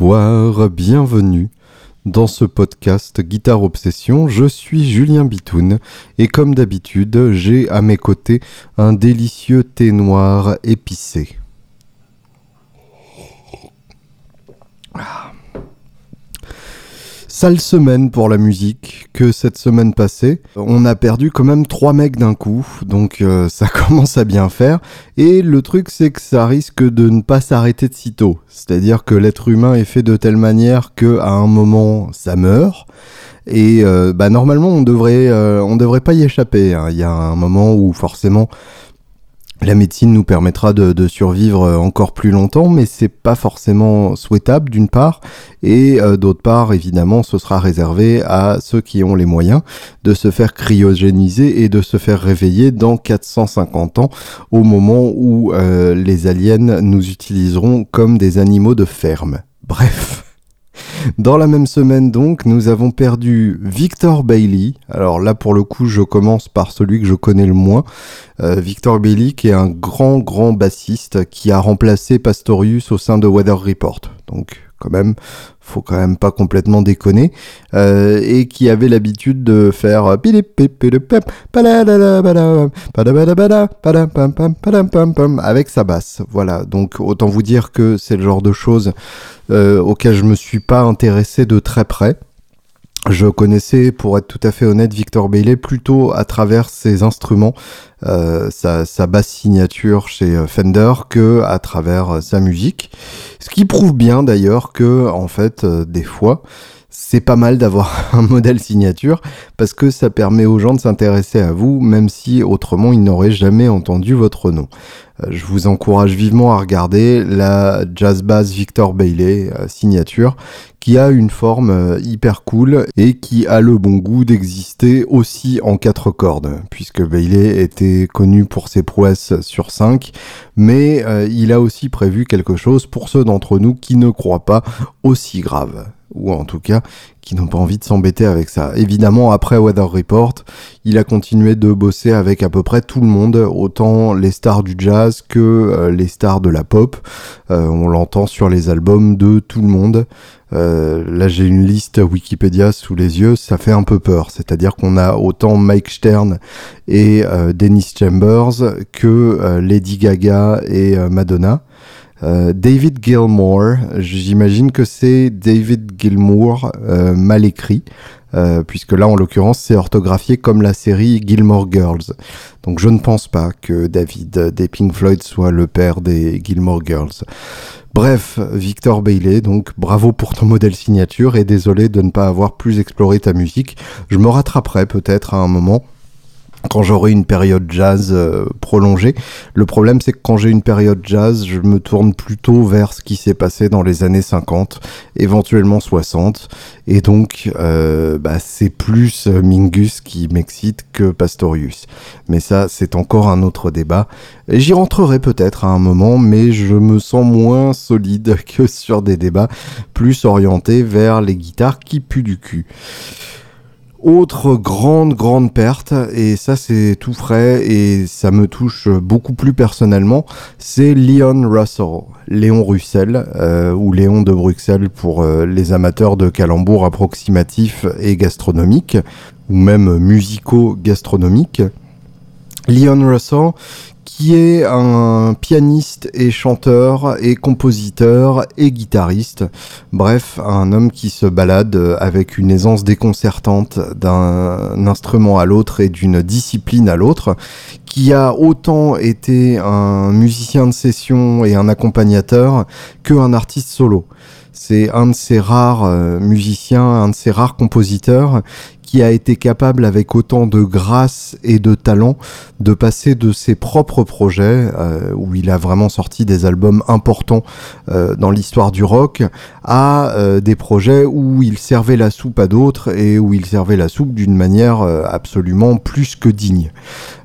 Bonsoir, bienvenue dans ce podcast Guitare Obsession. Je suis Julien Bitoun et comme d'habitude, j'ai à mes côtés un délicieux thé noir épicé. Sale semaine pour la musique que cette semaine passée. On a perdu quand même trois mecs d'un coup, donc euh, ça commence à bien faire. Et le truc c'est que ça risque de ne pas s'arrêter de sitôt. C'est-à-dire que l'être humain est fait de telle manière que à un moment ça meurt. Et euh, bah normalement on devrait euh, on devrait pas y échapper. hein. Il y a un moment où forcément la médecine nous permettra de, survivre euh, encore plus longtemps, mais c'est pas forcément souhaitable d'une part, et euh, d'autre part, évidemment, ce sera réservé à ceux qui ont les moyens de se faire cryogéniser et de se faire réveiller dans 450 ans, au moment où euh, les aliens nous utiliseront comme des animaux de ferme. Bref. Dans la même semaine donc, nous avons perdu Victor Bailey. Alors là pour le coup, je commence par celui que je connais le moins. Euh, Victor Bailey qui est un grand grand bassiste qui a remplacé Pastorius au sein de Weather Report. Donc quand même, faut quand même pas complètement déconner. Euh, et qui avait l'habitude de faire avec sa basse. Voilà, donc autant vous dire que c'est le genre de choses euh, auquel je me suis pas intéressé de très près. Je connaissais, pour être tout à fait honnête, Victor Bailey plutôt à travers ses instruments, euh, sa, sa basse signature chez euh, Fender, que à travers euh, sa musique. Ce qui prouve bien d'ailleurs que, en fait, euh, des fois, c'est pas mal d'avoir un modèle signature parce que ça permet aux gens de s'intéresser à vous, même si autrement ils n'auraient jamais entendu votre nom. Euh, Je vous encourage vivement à regarder la Jazz Bass Victor Bailey euh, signature qui a une forme euh, hyper cool et qui a le bon goût d'exister aussi en quatre cordes puisque Bailey était connu pour ses prouesses sur 5 mais il a aussi prévu quelque chose pour ceux d'entre nous qui ne croient pas aussi grave ou en tout cas qui n'ont pas envie de s'embêter avec ça. Évidemment, après Weather Report, il a continué de bosser avec à peu près tout le monde, autant les stars du jazz que euh, les stars de la pop. Euh, on l'entend sur les albums de tout le monde. Euh, là, j'ai une liste Wikipédia sous les yeux, ça fait un peu peur. C'est-à-dire qu'on a autant Mike Stern et euh, Dennis Chambers que euh, Lady Gaga et Madonna. Euh, David Gilmour, j'imagine que c'est David Gilmour euh, mal écrit, euh, puisque là en l'occurrence c'est orthographié comme la série Gilmore Girls. Donc je ne pense pas que David des Pink Floyd soit le père des Gilmore Girls. Bref, Victor Bailey, donc bravo pour ton modèle signature et désolé de ne pas avoir plus exploré ta musique. Je me rattraperai peut-être à un moment quand j'aurai une période jazz euh, prolongée. Le problème, c'est que quand j'ai une période jazz, je me tourne plutôt vers ce qui s'est passé dans les années 50, éventuellement 60. Et donc, euh, bah, c'est plus euh, Mingus qui m'excite que Pastorius. Mais ça, c'est encore un autre débat. J'y rentrerai peut-être à un moment, mais je me sens moins solide que sur des débats plus orientés vers les guitares qui puent du cul. Autre grande, grande perte, et ça c'est tout frais et ça me touche beaucoup plus personnellement, c'est Leon Russell, Léon Russell, euh, ou Léon de Bruxelles pour euh, les amateurs de calembours approximatifs et gastronomiques, ou même musicaux-gastronomiques. Leon Russell, qui est un pianiste et chanteur et compositeur et guitariste. Bref, un homme qui se balade avec une aisance déconcertante d'un instrument à l'autre et d'une discipline à l'autre, qui a autant été un musicien de session et un accompagnateur qu'un artiste solo. C'est un de ces rares euh, musiciens, un de ces rares compositeurs qui a été capable avec autant de grâce et de talent de passer de ses propres projets, euh, où il a vraiment sorti des albums importants euh, dans l'histoire du rock, à euh, des projets où il servait la soupe à d'autres et où il servait la soupe d'une manière absolument plus que digne.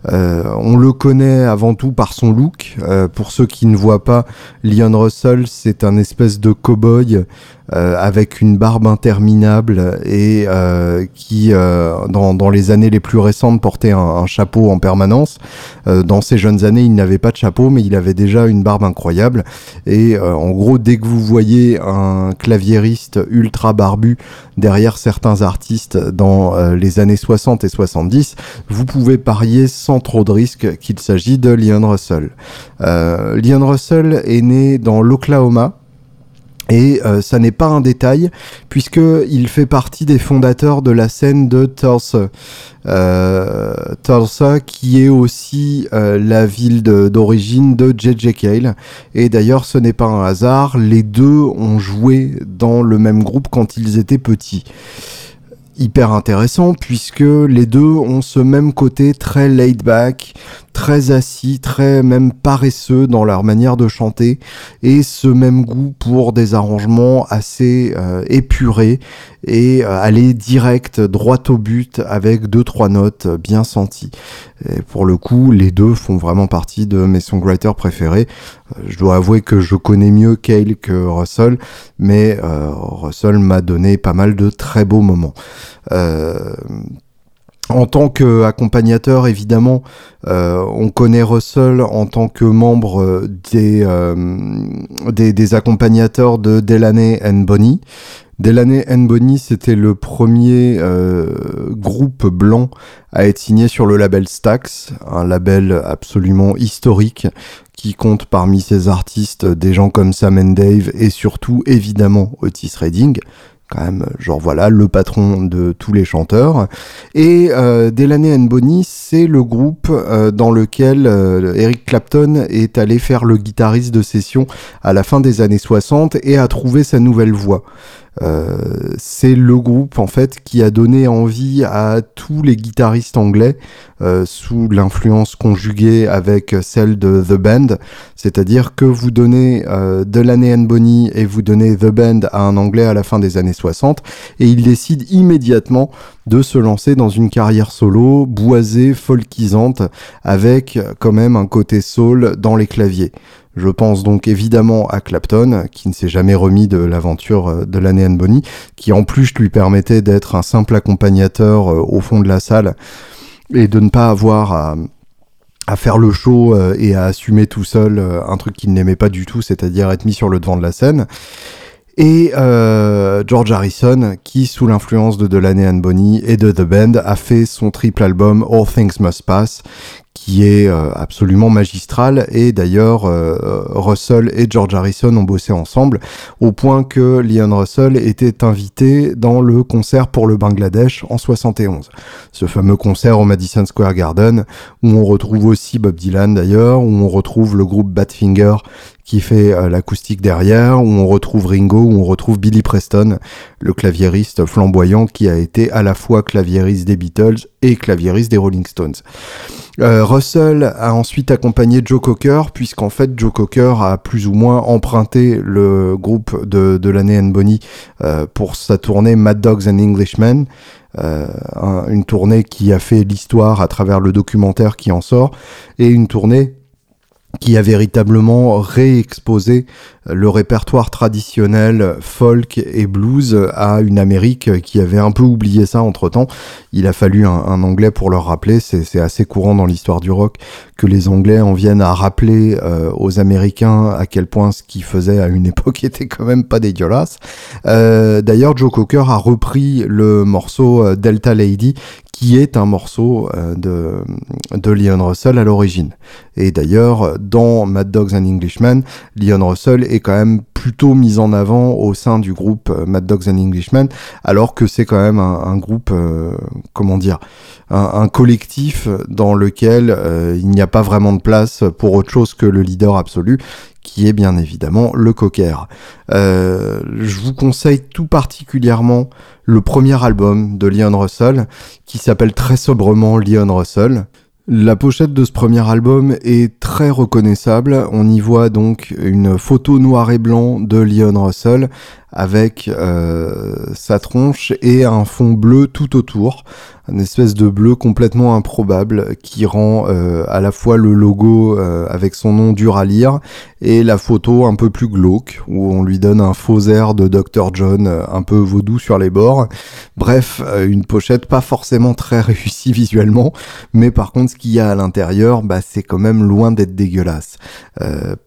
On le connaît avant tout par son look. Pour ceux qui ne voient pas, Leon Russell, c'est un espèce de cow-boy euh, avec une barbe interminable et euh, qui, euh, dans, dans, les années les plus récentes, portait un, un chapeau en permanence. dans ses jeunes années, il n'avait pas de chapeau, mais il avait déjà une barbe incroyable. Et en gros, dès que vous voyez un claviériste ultra barbu derrière certains artistes dans les années 60 et 70, vous pouvez parier sans trop de risques qu'il s'agit de Leon Russell. Leon Russell est né dans l'Oklahoma et euh, ça n'est pas un détail, puisqu'il fait partie des fondateurs de la scène de Tulsa. Euh, Tulsa, qui est aussi euh, la ville d'origine de J.J. Cale. Et d'ailleurs, ce n'est pas un hasard, les deux ont joué dans le même groupe quand ils étaient petits hyper intéressant puisque les deux ont ce même côté très laid back, très assis, très même paresseux dans leur manière de chanter et ce même goût pour des arrangements assez euh, épurés et euh, aller direct droit au but avec deux trois notes bien senties. Et pour le coup, les deux font vraiment partie de mes songwriters préférés. Euh, je dois avouer que je connais mieux Cale que Russell, mais Russell m'a donné pas mal de très beaux moments. En tant qu'accompagnateur, évidemment, euh, on connaît Russell en tant que membre euh, des, des, accompagnateurs de Delaney and Bonnie. Delaney and Bonnie, c'était le premier euh, groupe blanc à être signé sur le label Stax, un label absolument historique qui compte parmi ses artistes des gens comme Sam and Dave et surtout évidemment Otis Redding quand même, genre voilà, le patron de tous les chanteurs. Et euh, Delaney Bonnie, c'est le groupe euh, dans lequel euh, Eric Clapton est allé faire le guitariste de session à la fin des années 60 et a trouvé sa nouvelle voix. Euh, c'est le groupe en fait qui a donné envie à tous les guitaristes anglais euh, sous l'influence conjuguée avec celle de The Band, c'est-à-dire que vous donnez euh, Delaney and Bonnie et vous donnez The Band à un anglais à la fin des années 60 et il décide immédiatement de se lancer dans une carrière solo boisée, folkisante avec quand même un côté soul dans les claviers. Je pense donc évidemment à Clapton, qui ne s'est jamais remis de l'aventure euh, de l'année Anne Bonny, qui en plus lui permettait d'être un simple accompagnateur euh, au fond de la salle et de ne pas avoir à, faire le show euh, et à assumer tout seul un truc qu'il n'aimait pas du tout, c'est-à-dire être mis sur le devant de la scène. Et George Harrison, qui sous l'influence de Delaney and Bonnie et de The Band, a fait son triple album All Things Must Pass, qui est euh, absolument magistral et d'ailleurs euh, Russell et George Harrison ont bossé ensemble au point que Leon Russell était invité dans le concert pour le Bangladesh en 71. Ce fameux concert au Madison Square Garden où on retrouve aussi Bob Dylan d'ailleurs, où on retrouve le groupe Badfinger qui fait euh, l'acoustique derrière, où on retrouve Ringo, où on retrouve Billy Preston, le claviériste flamboyant qui a été à la fois claviériste des Beatles et claviériste des Rolling Stones. Euh, Russell a ensuite accompagné Joe Cocker, puisqu'en fait Joe Cocker a plus ou moins emprunté le groupe de, de l'année Bonnie euh, pour sa tournée Mad Dogs and Englishmen. Euh, une tournée qui a fait l'histoire à travers le documentaire qui en sort, et une tournée qui a véritablement réexposé le répertoire traditionnel folk et blues à une Amérique qui avait un peu oublié ça entre temps. Il a fallu un, anglais pour leur rappeler, c'est assez courant dans l'histoire du rock que les anglais en viennent à rappeler euh, aux américains à quel point ce qu'ils faisaient à une époque était quand même pas dégueulasse. Euh, D'ailleurs, Joe Cocker a repris le morceau euh, Delta Lady qui est un morceau euh, de, de Leon Russell à l'origine. Et d'ailleurs, dans Mad Dogs and Englishmen, Leon Russell est quand même plutôt mis en avant au sein du groupe euh, Mad Dogs and Englishmen, alors que c'est quand même un, groupe, euh, comment dire, un, collectif dans lequel il n'y a pas vraiment de place pour autre chose que le leader absolu, qui est bien évidemment le cocker. Euh, je vous conseille tout particulièrement le premier album de Leon Russell, qui s'appelle très sobrement Leon Russell. La pochette de ce premier album est très reconnaissable. On y voit donc une photo noir et blanc de Leon Russell avec sa tronche et un fond bleu tout autour un espèce de bleu complètement improbable qui rend euh, à la fois le logo euh, avec son nom dur à lire et la photo un peu plus glauque où on lui donne un faux air de Dr John euh, un peu vaudou sur les bords. Bref, une pochette pas forcément très réussie visuellement, mais par contre ce qu'il y a à l'intérieur, bah, c'est quand même loin d'être dégueulasse.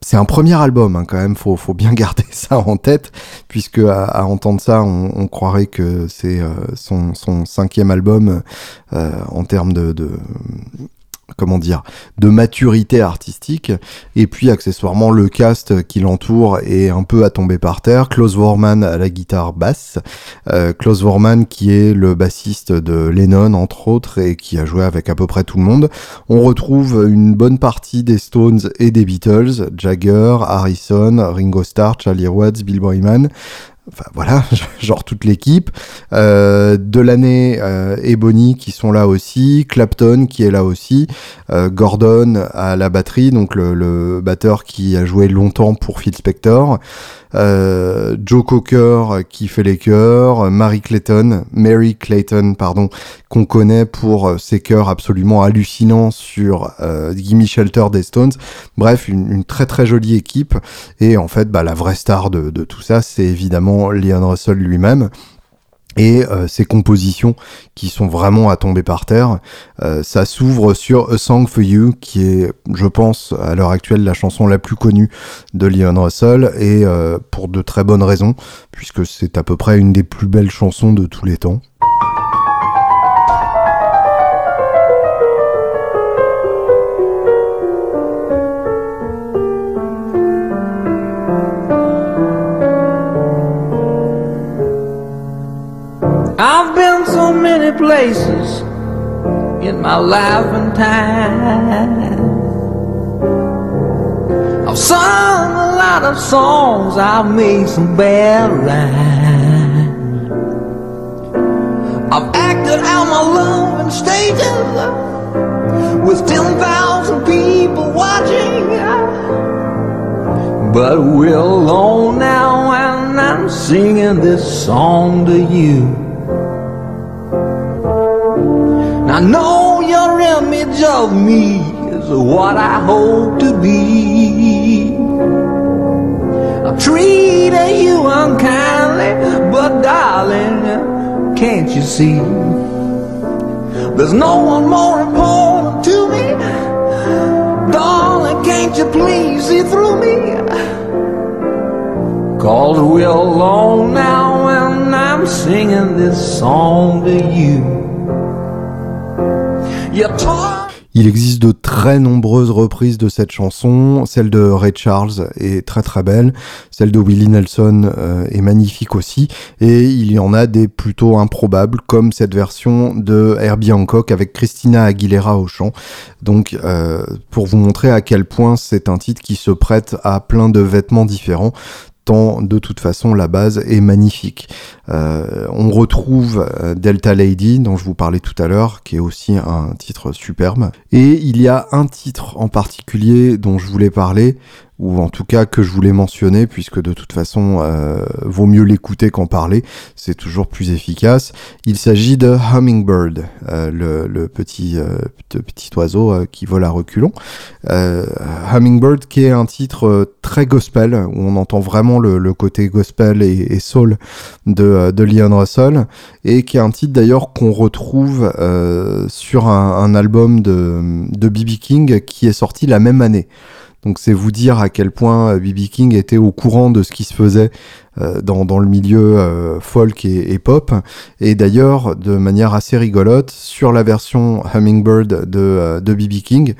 c'est un premier album hein, quand même, faut, faut bien garder ça en tête puisque à, entendre ça, on, croirait que c'est son, son cinquième album euh, en termes de, comment dire, de maturité artistique. Et puis accessoirement le cast qui l'entoure est un peu à tomber par terre. Klaus Vorman à la guitare basse, euh, Klaus Vorman qui est le bassiste de Lennon entre autres et qui a joué avec à peu près tout le monde. On retrouve une bonne partie des Stones et des Beatles, Jagger, Harrison, Ringo Starr, Charlie Watts, Bill Boyman enfin voilà, genre toute l'équipe. Euh, de l'année euh, Ebony qui sont là aussi, Clapton qui est là aussi, euh, Gordon à la batterie, donc le, le, batteur qui a joué longtemps pour Phil Spector. Euh, Joe Cocker qui fait les chœurs, Mary Clayton, Mary Clayton, pardon, qu'on connaît pour euh, ses chœurs absolument hallucinants sur euh, Gimme Shelter des Stones. Bref, une, très très jolie équipe. Et en fait, bah, la vraie star de, de tout ça, c'est évidemment Leon Russell lui-même et euh, ces compositions qui sont vraiment à tomber par terre. Euh, ça s'ouvre sur A Song for You, qui est, je pense, à l'heure actuelle la chanson la plus connue de Leon Russell, et euh, pour de très bonnes raisons, puisque c'est à peu près une des plus belles chansons de tous les temps. Places in my life and time. I've sung a lot of songs, I've made some bad rhymes. I've acted out my love in stages with 10,000 people watching. But we're alone now, and I'm singing this song to you. I know your image of me is what I hope to be. I've treated you unkindly, but darling, can't you see? There's no one more important to me. Darling, can't you please see through me? Cause we're alone now and I'm singing this song to you. Il existe de très nombreuses reprises de cette chanson. Celle de Ray Charles est très très belle. Celle de Willie Nelson euh, est magnifique aussi. Et il y en a des plutôt improbables, comme cette version de Herbie Hancock avec Christina Aguilera au chant. Donc, euh, pour vous montrer à quel point c'est un titre qui se prête à plein de vêtements différents de toute façon la base est magnifique. Euh, on retrouve euh, Delta Lady dont je vous parlais tout à l'heure, qui est aussi un titre superbe. Et il y a un titre en particulier dont je voulais parler, ou en tout cas que je voulais mentionner, puisque de toute façon, euh, vaut mieux l'écouter qu'en parler, c'est toujours plus efficace. Il s'agit de Hummingbird, euh, le, petit, euh, petit oiseau qui vole à reculons. Hummingbird qui est un titre très gospel, où on entend vraiment le, côté gospel et, soul de, de Leon Russell, et qui est un titre d'ailleurs qu'on retrouve sur un, un album de, de B.B. King qui est sorti la même année. Donc c'est vous dire à quel point B.B. Euh, King était au courant de ce qui se faisait euh, dans, dans, le milieu euh, folk et, pop. Et d'ailleurs, de manière assez rigolote, sur la version Hummingbird de, de B.B. King,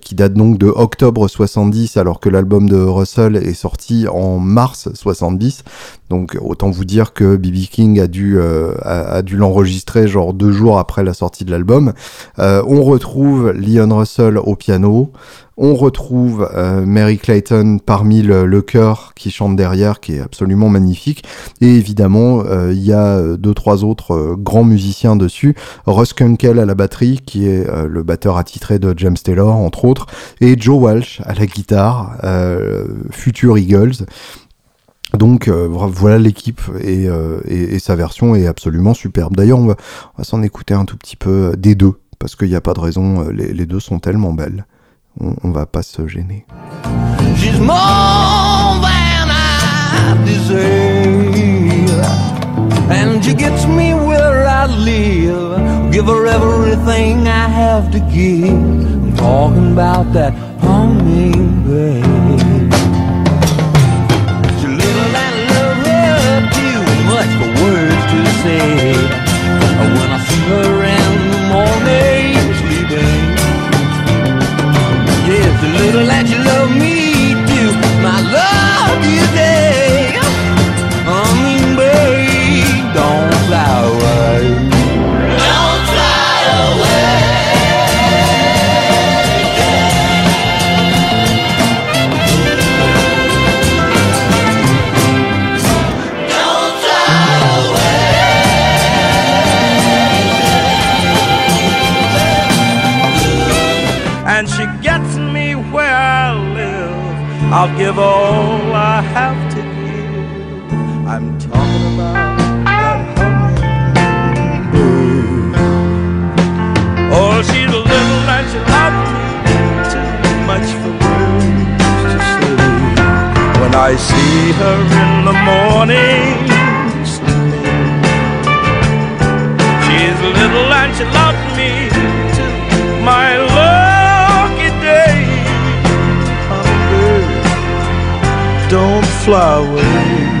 qui date donc de octobre 70, alors que l'album de Russell est sorti en mars 70. Donc autant vous dire que B.B. King a dû, a, dû l'enregistrer genre deux jours après la sortie de l'album. on retrouve Leon Russell au piano. On retrouve euh, Mary Clayton parmi le, chœur qui chante derrière, qui est absolument magnifique. Et évidemment, euh, il y a euh, deux, trois autres grands musiciens dessus. Russ Kunkel à la batterie, qui est le batteur attitré de James Taylor, entre autres. Et Joe Walsh à la guitare, future Eagles. Donc voilà l'équipe et, sa version est absolument superbe. D'ailleurs on va, s'en écouter un tout petit peu des deux parce qu'il n'y a pas de raison, les, deux sont tellement belles. On, on va pas se gêner. And she gets me where I live. Give her everything I have to give. I'm talking about that hummingbird. She's little and love her too much for words to say. When I see her little and she love me too. My love you day. I'll give all I have to give. I'm talking about that hummingbird. Oh, she's a little and she loves me too much for words to say. When I see her in the morning fly away.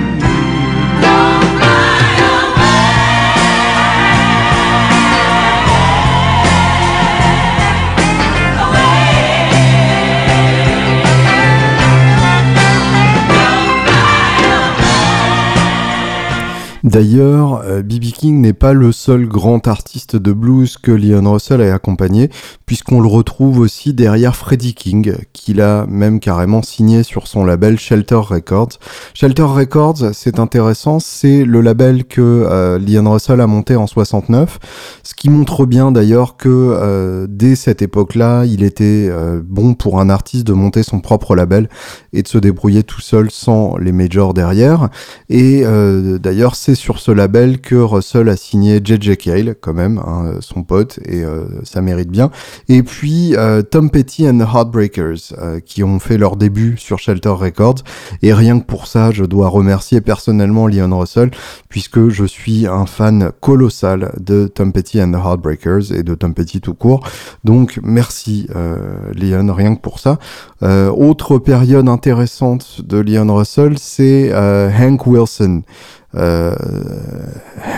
D'ailleurs, B.B. Euh, King n'est pas le seul grand artiste de blues que Leon Russell a accompagné, puisqu'on le retrouve aussi derrière Freddie King, qu'il a même carrément signé sur son label Shelter Records. Shelter Records, c'est intéressant, c'est le label que euh, Russell a monté en 69, ce qui montre bien d'ailleurs que euh, dès cette époque-là, il était bon pour un artiste de monter son propre label et de se débrouiller tout seul sans les majors derrière. Et d'ailleurs, c'est sur ce label que Russell a signé J.J. Cale, quand même, hein, son pote, et euh, ça mérite bien. Et puis euh, Tom Petty and the Heartbreakers, euh, qui ont fait leur début sur Shelter Records. Et rien que pour ça, je dois remercier personnellement Leon Russell, puisque je suis un fan colossal de Tom Petty and the Heartbreakers et de Tom Petty tout court. Donc merci Leon, rien que pour ça. autre période intéressante de Leon Russell, c'est Hank Wilson. Euh,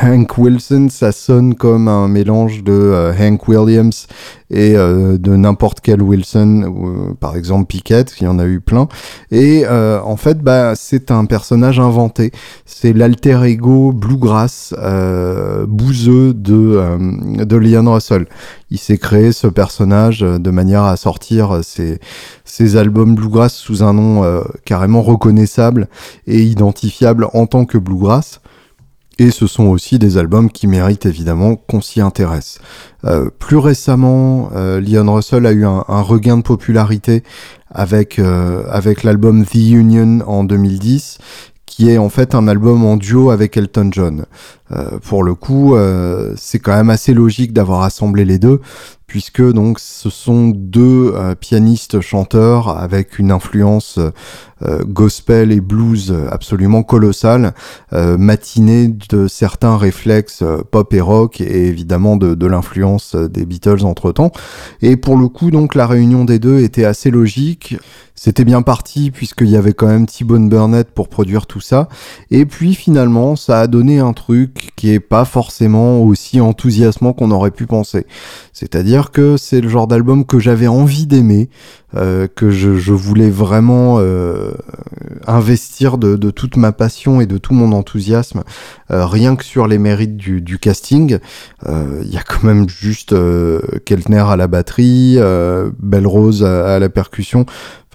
Hank Wilson, ça sonne comme un mélange de euh, Hank Williams et euh, de n'importe quel Wilson, par exemple Pickett, il y en a eu plein. Et en fait, bah, c'est un personnage inventé. C'est l'alter ego bluegrass bouseux de, de Leon Russell. Il s'est créé ce personnage de manière à sortir ses, ses albums bluegrass sous un nom carrément reconnaissable et identifiable en tant que bluegrass. Et ce sont aussi des albums qui méritent évidemment qu'on s'y intéresse. Euh, plus récemment, euh, Leon Russell a eu un, regain de popularité avec, euh, avec l'album The Union en 2010, qui est en fait un album en duo avec Elton John. Pour le coup, c'est quand même assez logique d'avoir assemblé les deux, puisque donc ce sont deux pianistes chanteurs avec une influence euh, gospel et blues absolument colossal, euh, matiné de certains réflexes euh, pop et rock et évidemment de, de l'influence des Beatles entre temps. Et pour le coup, donc la réunion des deux était assez logique. C'était bien parti puisqu'il y avait quand même T-Bone Burnett pour produire tout ça. Et puis finalement, ça a donné un truc qui est pas forcément aussi enthousiasmant qu'on aurait pu penser. C'est-à-dire que c'est le genre d'album que j'avais envie d'aimer, euh, que je, je, voulais vraiment euh, investir de, de, toute ma passion et de tout mon enthousiasme, euh, rien que sur les mérites du, du casting. Il y a quand même juste Keltner à la batterie, Belle Rose à, à la percussion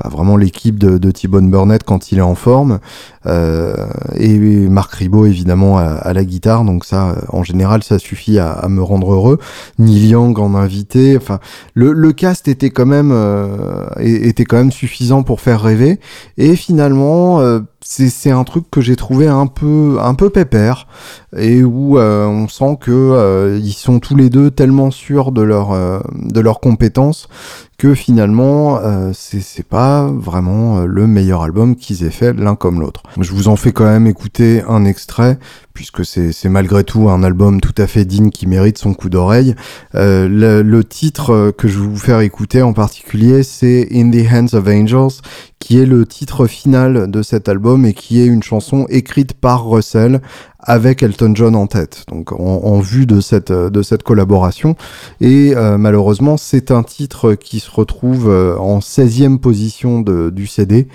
vraiment l'équipe de, de T-Bone Burnett quand il est en forme, euh, et Marc Ribot évidemment à, la guitare, donc ça, en général, ça suffit à, me rendre heureux. Neil Young en invité, enfin, le, le cast était quand même euh, était quand même suffisant pour faire rêver, et finalement, euh, c'est un truc que j'ai trouvé un peu un peu pépère et où on sent que ils sont tous les deux tellement sûrs de leur de leurs compétences que finalement euh, c'est pas vraiment euh, le meilleur album qu'ils aient fait l'un comme l'autre. Je vous en fais quand même écouter un extrait puisque c'est malgré tout un album tout à fait digne qui mérite son coup d'oreille. Euh, le, le, titre que je vais vous faire écouter en particulier c'est In the Hands of Angels qui est le titre final de cet album et qui est une chanson écrite par Russell avec Elton John en tête, donc en, vue de cette, de cette collaboration. Et euh, malheureusement, c'est un titre qui se retrouve euh, en 16e position de, du CD.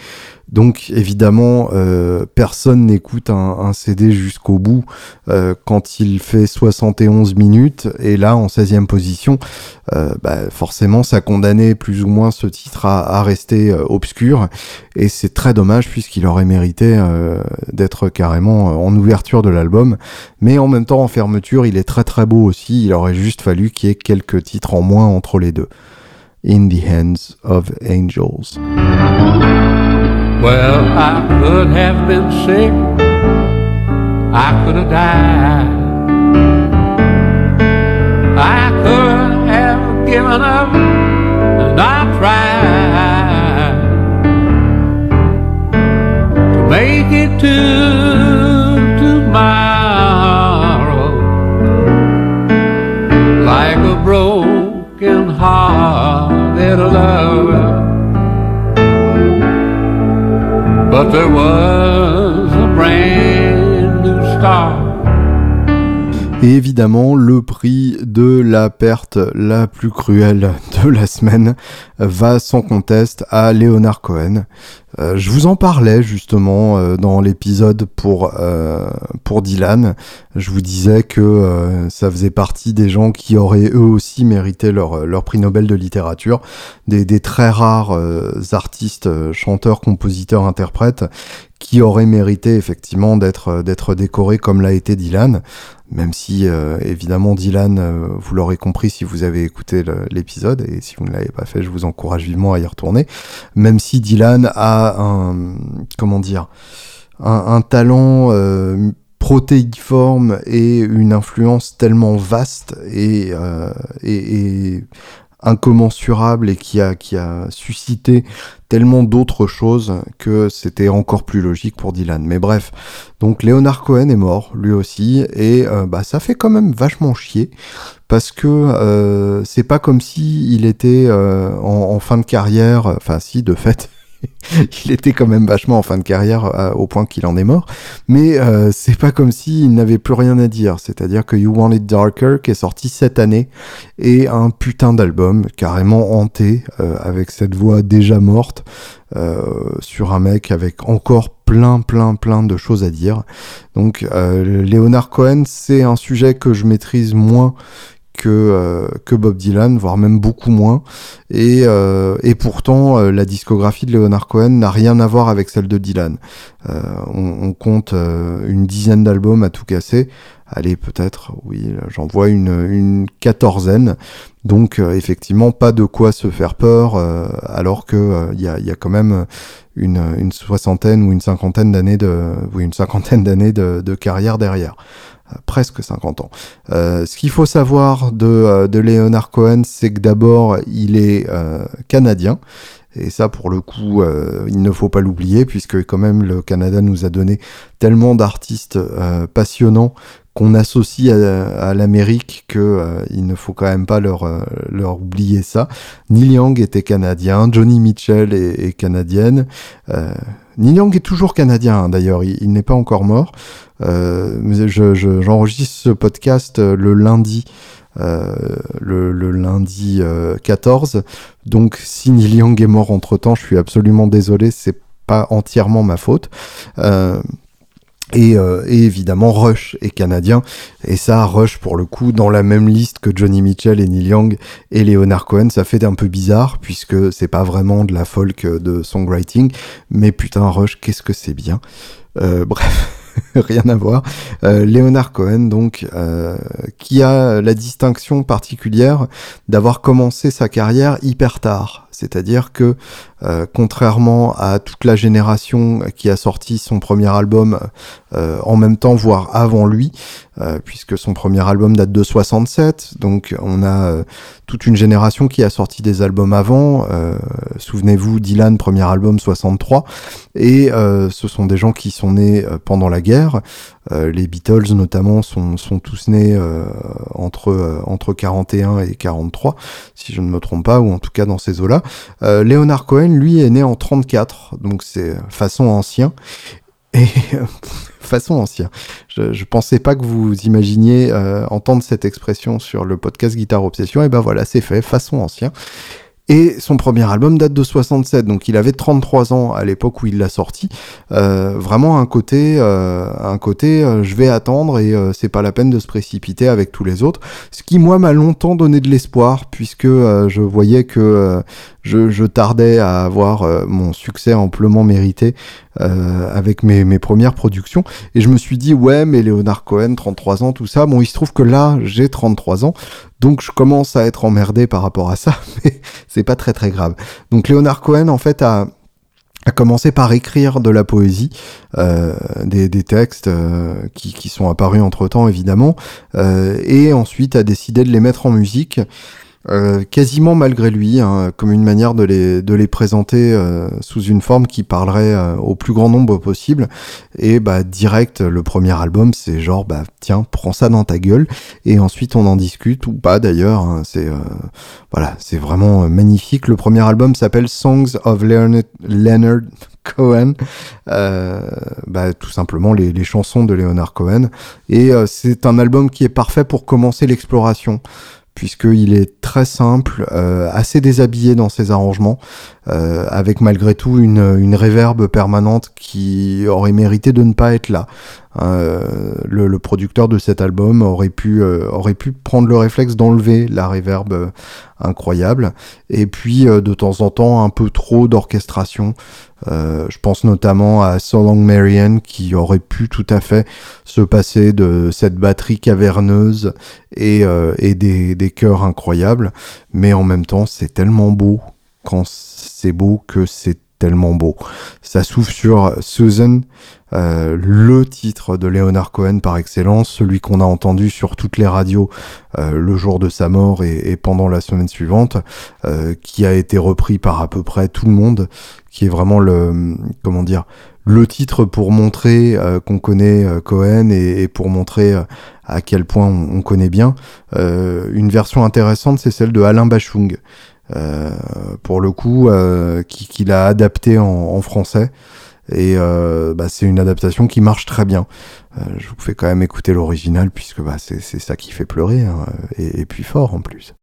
Donc évidemment, euh, personne n'écoute un, CD jusqu'au bout euh, quand il fait 71 minutes. Et là, en 16e position, euh, bah, forcément, ça condamnait plus ou moins ce titre à, rester obscur. Et c'est très dommage puisqu'il aurait mérité d'être carrément en ouverture de l'album. Mais en même temps, en fermeture, il est très très beau aussi. Il aurait juste fallu qu'il y ait quelques titres en moins entre les deux. In the Hands of Angels. Well, I could have been sick. I could have died. I could have given up and not tried to make it to tomorrow like a broken hearted lover. But there was a brand new star. Et évidemment, le prix de la perte la plus cruelle de la semaine va sans conteste à Leonard Cohen. Euh, je vous en parlais justement euh, dans l'épisode pour euh, pour Dylan. Je vous disais que ça faisait partie des gens qui auraient eux aussi mérité leur leur prix Nobel de littérature, des, des très rares artistes, chanteurs, compositeurs, interprètes qui auraient mérité effectivement d'être d'être décorés comme l'a été Dylan. Même si euh, évidemment Dylan, euh, vous l'aurez compris si vous avez écouté l'épisode, et si vous ne l'avez pas fait, je vous encourage vivement à y retourner, même si Dylan a un, comment dire, un, talent euh, protéiforme et une influence tellement vaste et, et incommensurable et qui a, suscité tellement d'autres choses que c'était encore plus logique pour Dylan. Mais bref, donc Leonard Cohen est mort, lui aussi, et euh, bah ça fait quand même vachement chier parce que euh, c'est pas comme si il était euh, en, en, fin de carrière, enfin si de fait il était quand même vachement en fin de carrière euh, au point qu'il en est mort. Mais euh, c'est pas comme s'il n'avait plus rien à dire. C'est-à-dire que You Want It Darker, qui est sorti cette année, est un putain d'album carrément hanté euh, avec cette voix déjà morte sur un mec avec encore plein plein plein de choses à dire. Donc Leonard Cohen, c'est un sujet que je maîtrise moins que, euh, que Bob Dylan, voire même beaucoup moins. Et, euh, et pourtant, euh, la discographie de Leonard Cohen n'a rien à voir avec celle de Dylan. On, compte une dizaine d'albums à tout casser. Allez, peut-être, oui, j'en vois une, quatorzaine. Donc, effectivement, pas de quoi se faire peur, alors que il y, a, quand même une, soixantaine ou une cinquantaine d'années de, oui, une cinquantaine d'années de carrière derrière presque 50 ans. Euh, ce qu'il faut savoir de, euh, de Leonard Cohen, c'est que d'abord, il est euh, canadien. Et ça, pour le coup, il ne faut pas l'oublier, puisque quand même le Canada nous a donné tellement d'artistes passionnants qu'on associe à, l'Amérique que il ne faut quand même pas leur, leur oublier ça. Neil Young était canadien, Johnny Mitchell est, est canadienne. Neil Young est toujours canadien hein, d'ailleurs, il n'est pas encore mort. Euh, J'enregistre ce podcast euh, le lundi. Euh, le, lundi 14. Euh, Donc si Neil Young est mort entre temps, je suis absolument désolé, c'est pas entièrement ma faute. Et, euh, et, évidemment, Rush est canadien. Et ça, Rush, pour le coup, dans la même liste que Johnny Mitchell et Neil Young et Leonard Cohen, ça fait un peu bizarre, puisque c'est pas vraiment de la folk de songwriting. Mais putain, Rush, qu'est-ce que c'est bien. Euh, bref. rien à voir. Euh, Leonard Cohen, donc, euh, qui a la distinction particulière d'avoir commencé sa carrière hyper tard. C'est-à-dire que euh, contrairement à toute la génération qui a sorti son premier album euh, en même temps, voire avant lui, euh, puisque son premier album date de 67, donc on a toute une génération qui a sorti des albums avant. Souvenez-vous, Dylan, premier album 63, et ce sont des gens qui sont nés pendant la guerre. les Beatles notamment sont, sont tous nés entre, entre 41 et 43, si je ne me trompe pas, ou en tout cas dans ces eaux-là. Leonard Cohen lui, est né en 34, donc c'est façon ancien. Et façon ancien. Je, je pensais pas que vous imaginiez euh, entendre cette expression sur le podcast Guitare Obsession. Et ben voilà, c'est fait, façon ancien. Et son premier album date de 67, donc il avait 33 ans à l'époque où il l'a sorti. Euh, vraiment un côté, euh, un côté, euh, je vais attendre et euh, c'est pas la peine de se précipiter avec tous les autres. Ce qui moi m'a longtemps donné de l'espoir puisque euh, je voyais que je, je, tardais à avoir mon succès amplement mérité avec mes, premières productions. Et je me suis dit ouais, mais Leonard Cohen, 33 ans, tout ça. Bon, il se trouve que là j'ai 33 ans, donc je commence à être emmerdé par rapport à ça, mais c'est pas très très grave. Donc Léonard Cohen en fait a, commencé par écrire de la poésie, euh, des, textes euh, qui, qui, sont apparus entre temps évidemment, euh, et ensuite a décidé de les mettre en musique. Euh, quasiment malgré lui, hein, comme une manière de les, de les présenter euh, sous une forme qui parlerait euh, au plus grand nombre possible. Et bah direct, le premier album, c'est genre bah tiens, prends ça dans ta gueule, et ensuite on en discute ou pas d'ailleurs. Hein, c'est voilà, c'est vraiment magnifique. Le premier album s'appelle Songs of Leonard, Leonard Cohen, bah, tout simplement les, les, chansons de Leonard Cohen. Et c'est un album qui est parfait pour commencer l'exploration puisqu'il est très simple, euh, assez déshabillé dans ses arrangements, euh, avec malgré tout une, une réverbe permanente qui aurait mérité de ne pas être là. Euh, le, producteur de cet album aurait pu, aurait pu prendre le réflexe d'enlever la réverbe incroyable, et puis de temps en temps un peu trop d'orchestration. Je pense notamment à So Long Marianne qui aurait pu tout à fait se passer de cette batterie caverneuse et, et des, des chœurs incroyables, mais en même temps c'est tellement beau quand c'est beau que c'est tellement beau. Ça s'ouvre sur Susan, euh, le titre de Leonard Cohen par excellence, celui qu'on a entendu sur toutes les radios euh, le jour de sa mort et, et pendant la semaine suivante, euh, qui a été repris par à peu près tout le monde, qui est vraiment le comment dire le titre pour montrer euh, qu'on connaît euh, Cohen et, et, pour montrer euh, à quel point on, on connaît bien. une version intéressante, c'est celle de Alain Bachung. Pour le coup, qu'il qui a adapté en, en français. Et euh, bah, c'est une adaptation qui marche très bien. Euh, je vous fais quand même écouter l'original puisque bah, c'est ça qui fait pleurer hein, et, et puis fort en plus.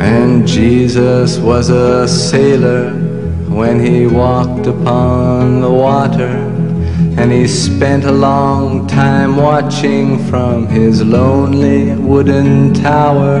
And Jesus was a sailor when he walked upon the water. And he spent a long time watching from his lonely wooden tower.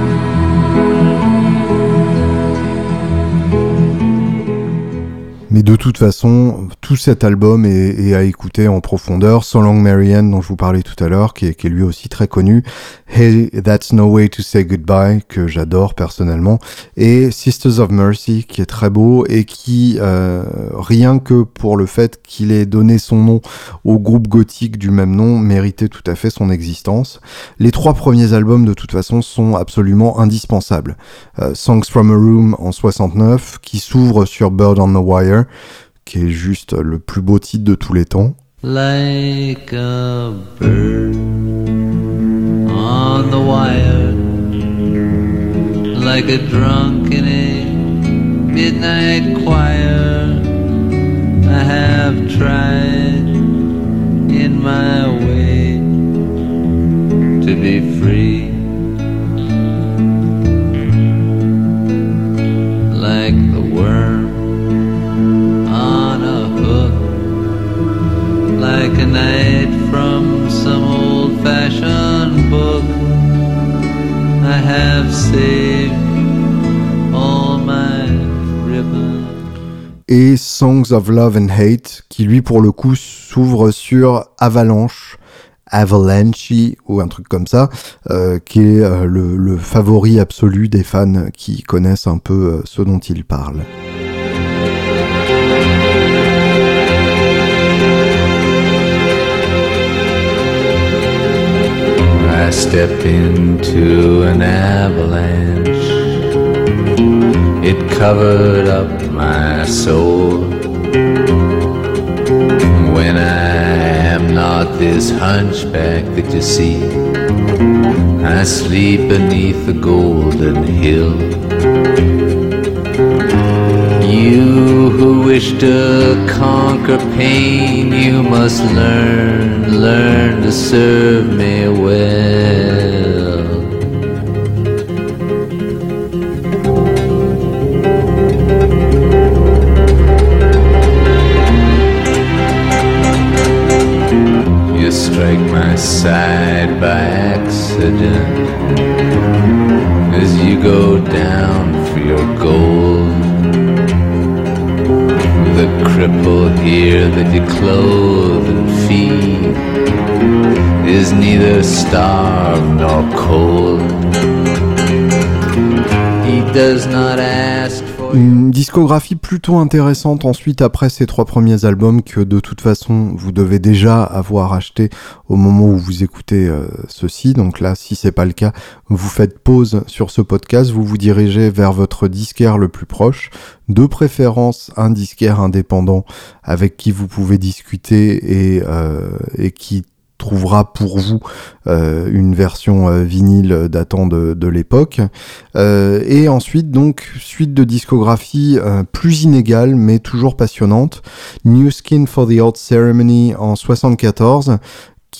Mais de toute façon, tout cet album est, est, à écouter en profondeur. So Long Marianne, dont je vous parlais tout à l'heure, qui, qui est, lui aussi très connu. Hey, That's No Way to Say Goodbye, que j'adore personnellement. Et Sisters of Mercy, qui est très beau et qui, euh, rien que pour le fait qu'il ait donné son nom au groupe gothique du même nom, méritait tout à fait son existence. Les trois premiers albums, de toute façon, sont absolument indispensables. Euh, Songs from a Room en 69, qui s'ouvre sur Bird on the Wire, qui est juste le plus beau titre de tous les temps. Like a bird on the wire like a drunk in a midnight choir. I have tried in my way to be free. Et Songs of Love and Hate, qui lui pour le coup s'ouvre sur Avalanche, Avalanche ou un truc comme ça, euh, qui est euh, le, le favori absolu des fans qui connaissent un peu euh, ce dont il parle. I stepped into an avalanche. It covered up my soul. When I am not this hunchback that you see, I sleep beneath the golden hill. You who wish to conquer pain, you must learn, learn to serve me well. You strike my side clothe and feed is neither starved nor cold. He does not ask Une discographie plutôt intéressante ensuite après ces trois premiers albums que de toute façon vous devez déjà avoir acheté au moment où vous écoutez euh, ceci. Donc là, si c'est pas le cas, vous faites pause sur ce podcast, vous vous dirigez vers votre disquaire le plus proche, de préférence un disquaire indépendant avec qui vous pouvez discuter et, euh, et qui trouvera pour vous euh, une version euh, vinyle datant de, de l'époque. Euh, et ensuite, donc, suite de discographie plus inégale, mais toujours passionnante. New Skin for the Old Ceremony en 74,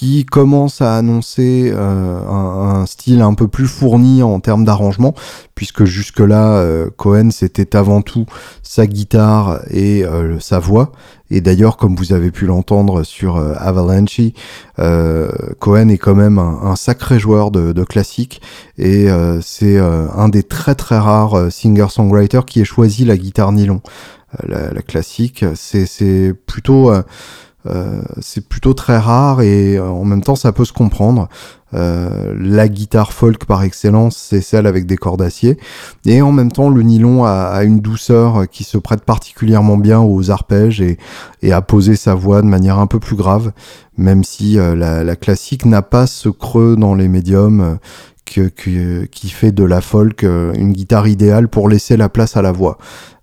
qui commence à annoncer euh, un, un style un peu plus fourni en termes d'arrangement, puisque jusque-là, euh, Cohen, c'était avant tout sa guitare et euh, sa voix. Et d'ailleurs, comme vous avez pu l'entendre sur euh, Avalanche, euh, Cohen est quand même un, un sacré joueur de, de classique et euh, c'est un des très très rares singer-songwriters qui ait choisi la guitare nylon. La, la classique, c'est plutôt euh, c'est plutôt très rare et euh, en même temps ça peut se comprendre. Euh, la guitare folk par excellence, c'est celle avec des cordes d'acier. Et en même temps, le nylon a, une douceur qui se prête particulièrement bien aux arpèges et, et à poser sa voix de manière un peu plus grave, même si la, la, classique n'a pas ce creux dans les médiums. Que, qui fait de la folk une guitare idéale pour laisser la place à la voix.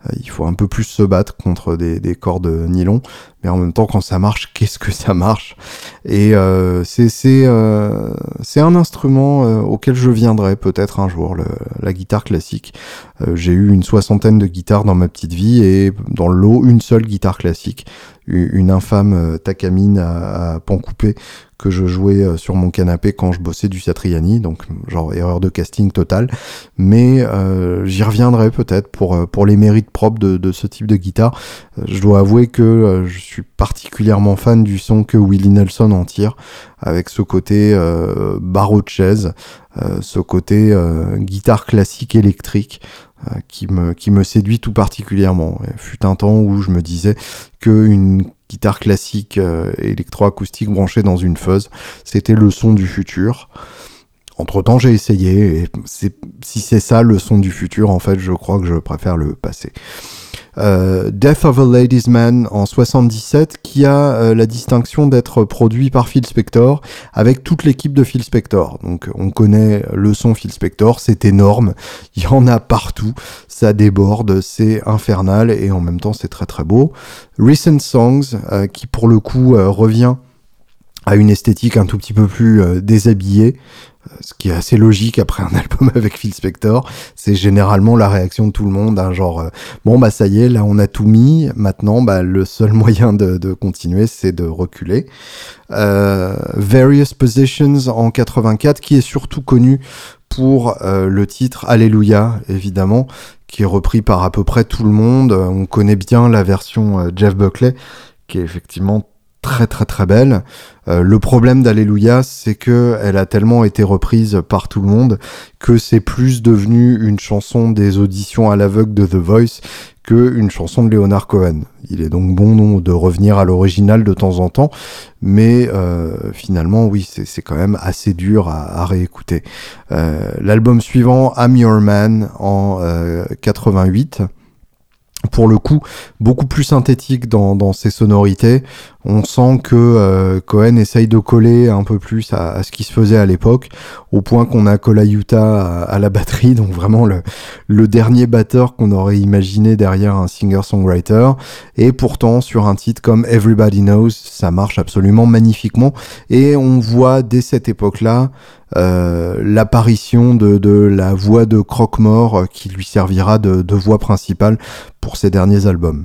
Euh, il faut un peu plus se battre contre des, des cordes nylon, mais en même temps, quand ça marche, qu'est-ce que ça marche? Et euh, c'est euh, un instrument euh, auquel je viendrai peut-être un jour, le, la guitare classique. Euh, J'ai eu une soixantaine de guitares dans ma petite vie et dans le lot, une seule guitare classique, une infâme euh, Takamine à, à pan coupé que je jouais sur mon canapé quand je bossais du Satriani, donc genre erreur de casting totale. Mais j'y reviendrai peut-être pour pour les mérites de, ce type de guitare. Euh, je dois avouer que euh, je suis particulièrement fan du son que Willie Nelson en tire, avec ce côté euh, barreau de chaise, euh, ce côté guitare classique électrique qui me qui me séduit tout particulièrement. Il fut un temps où je me disais que une guitare classique électroacoustique branchée dans une fuzz, c'était le son du futur. Entre temps, j'ai essayé et si c'est ça le son du futur, en fait, je crois que je préfère le passé. Euh, Death of a Ladies Man en 77, qui a euh, la distinction d'être produit par Phil Spector avec toute l'équipe de Phil Spector. Donc, on connaît le son Phil Spector, c'est énorme, il y en a partout, ça déborde, c'est infernal et en même temps c'est très très beau. Recent Songs, euh, qui pour le coup revient a une esthétique un tout petit peu plus déshabillée, ce qui est assez logique après un album avec Phil Spector. C'est généralement la réaction de tout le monde, hein, genre euh, bon bah ça y est, là on a tout mis, maintenant bah le seul moyen de, de continuer c'est de reculer. Euh, Various Positions en 84, qui est surtout connu pour le titre Alléluia, évidemment, qui est repris par à peu près tout le monde. On connaît bien la version Jeff Buckley, qui est effectivement très très très belle. Euh, le problème d'Alléluia, c'est que elle a tellement été reprise par tout le monde que c'est plus devenu une chanson des auditions à l'aveugle de The Voice que une chanson de Leonard Cohen. Il est donc bon de revenir à l'original de temps en temps, mais euh, finalement, oui, c'est quand même assez dur à, réécouter. Euh, l'album suivant, I'm Your Man, en 88 pour le coup beaucoup plus synthétique dans ses sonorités. On sent que euh, Cohen essaye de coller un peu plus à, ce qui se faisait à l'époque, au point qu'on a Kola Utah à, la batterie, donc vraiment le, dernier batteur qu'on aurait imaginé derrière un singer-songwriter. Et pourtant, sur un titre comme Everybody Knows, ça marche absolument magnifiquement. Et on voit dès cette époque-là euh, l'apparition de, la voix de Croque-Mort euh, qui lui servira de, voix principale pour ses derniers albums.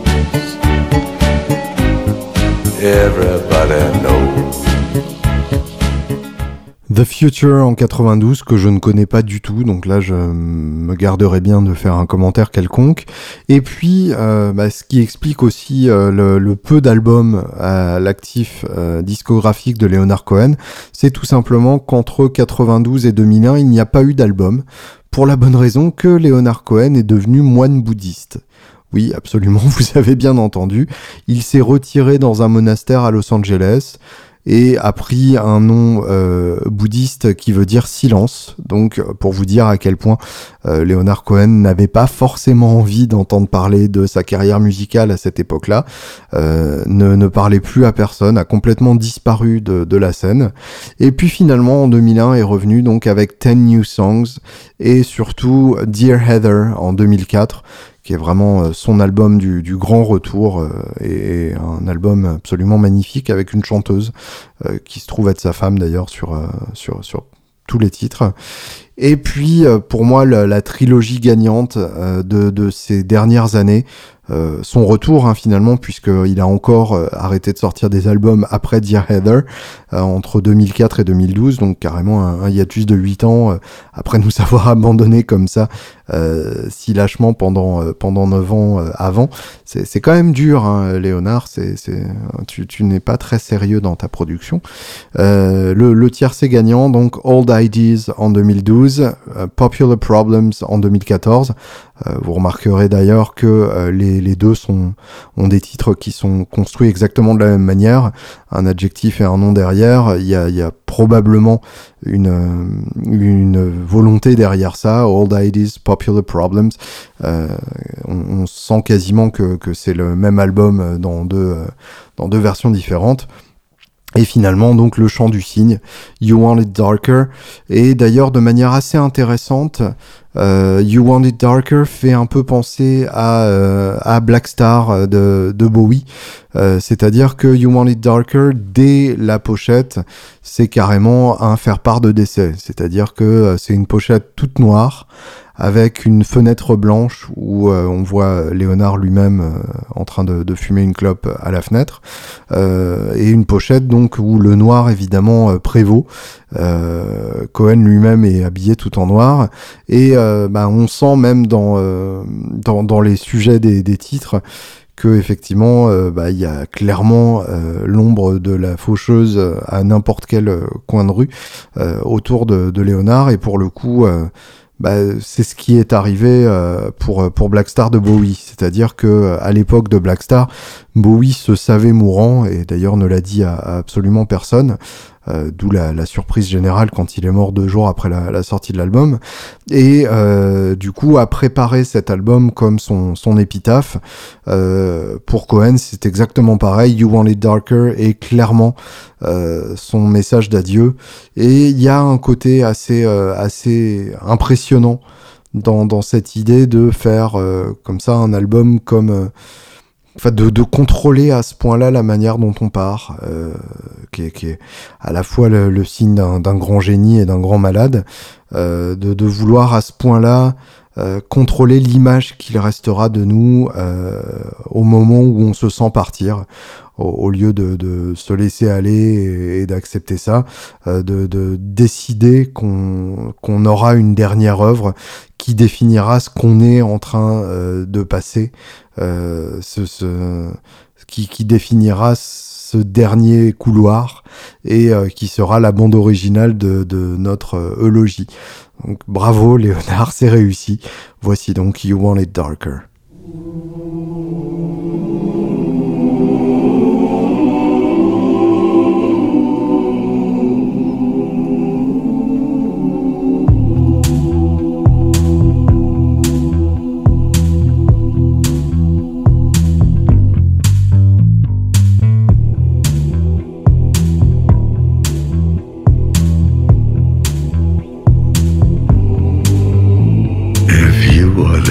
The Future en 92 que je ne connais pas du tout, donc là je me garderai bien de faire un commentaire quelconque. Et puis euh, bah, ce qui explique aussi euh, le, peu d'albums à l'actif euh, discographique de Leonard Cohen, c'est tout simplement qu'entre 92 et 2001 il n'y a pas eu d'album, pour la bonne raison que Leonard Cohen est devenu moine bouddhiste. Oui, absolument, vous avez bien entendu. Il s'est retiré dans un monastère à Los Angeles et a pris un nom euh, bouddhiste qui veut dire silence. Donc pour vous dire à quel point euh, Leonard Cohen n'avait pas forcément envie d'entendre parler de sa carrière musicale à cette époque-là, euh, ne, ne, parlait plus à personne, a complètement disparu de, de, la scène. Et puis finalement en 2001 est revenu donc avec Ten New Songs et surtout Dear Heather en 2004 qui est vraiment euh, son album du, du grand retour euh, et, un album absolument magnifique avec une chanteuse euh, qui se trouve être sa femme d'ailleurs sur, sur, sur tous les titres. Et puis pour moi la, la trilogie gagnante de, de, ces dernières années, euh, son retour hein, finalement puisqu'il a encore arrêté de sortir des albums après Dear Heather euh, entre 2004 et 2012 donc carrément un, hiatus de 8 ans après nous avoir abandonné comme ça si lâchement pendant pendant 9 ans avant. C'est quand même dur hein, Léonard c'est tu, tu n'es pas très sérieux dans ta production. Le, le tiercé gagnant donc Old Ideas en 2012 Popular Problems en 2014 euh, vous remarquerez d'ailleurs que euh, les, les, deux sont, ont des titres qui sont construits exactement de la même manière, un adjectif et un nom derrière. Il y a, il y a probablement une, euh, une volonté derrière ça, Old Ideas, Popular Problems. Euh, on, sent quasiment que, que c'est le même album dans deux, dans deux versions différentes. Et finalement, donc, le chant du cygne, You Want It Darker. Et d'ailleurs, de manière assez intéressante, euh, You Want It Darker fait un peu penser à, euh, à Black Star de, de Bowie. Euh, c'est-à-dire que You Want It Darker, dès la pochette, c'est carrément un faire-part de décès. C'est-à-dire que c'est une pochette toute noire avec une fenêtre blanche où euh, on voit Léonard lui-même euh, en train de, fumer une clope à la fenêtre, euh, et une pochette donc où le noir évidemment prévaut. Cohen lui-même est habillé tout en noir, et bah, on sent même dans, dans, dans, les sujets des, des titres que effectivement bah, il y a clairement l'ombre de la faucheuse à n'importe quel coin de rue autour de, de, Léonard et pour le coup bah, c'est ce qui est arrivé euh, pour pour Black Star de Bowie, c'est-à-dire que euh, à l'époque de Black Star, Bowie se savait mourant et d'ailleurs ne l'a dit à, absolument personne. Euh, d'où la, surprise générale quand il est mort deux jours après la, sortie de l'album. Et euh, du coup, a préparé cet album comme son, son épitaphe. Euh, pour Cohen, c'est exactement pareil. You Want It Darker est clairement son message d'adieu. Et il y a un côté assez, assez impressionnant dans, dans cette idée de faire comme ça un album comme de, contrôler à ce point-là la manière dont on part, euh, qui, est, à la fois le, signe d'un grand génie et d'un grand malade, euh, de, vouloir à ce point-là euh, contrôler l'image qu'il restera de nous au moment où on se sent partir, au, lieu de, se laisser aller et, d'accepter ça, euh, de, de, décider qu'on aura une dernière œuvre qui définira ce qu'on est en train de passer euh, ce, qui, définira ce dernier couloir et euh, qui sera la bande originale de, notre euh, eulogie. Donc bravo Léonard, c'est réussi. Voici donc You Want It Darker.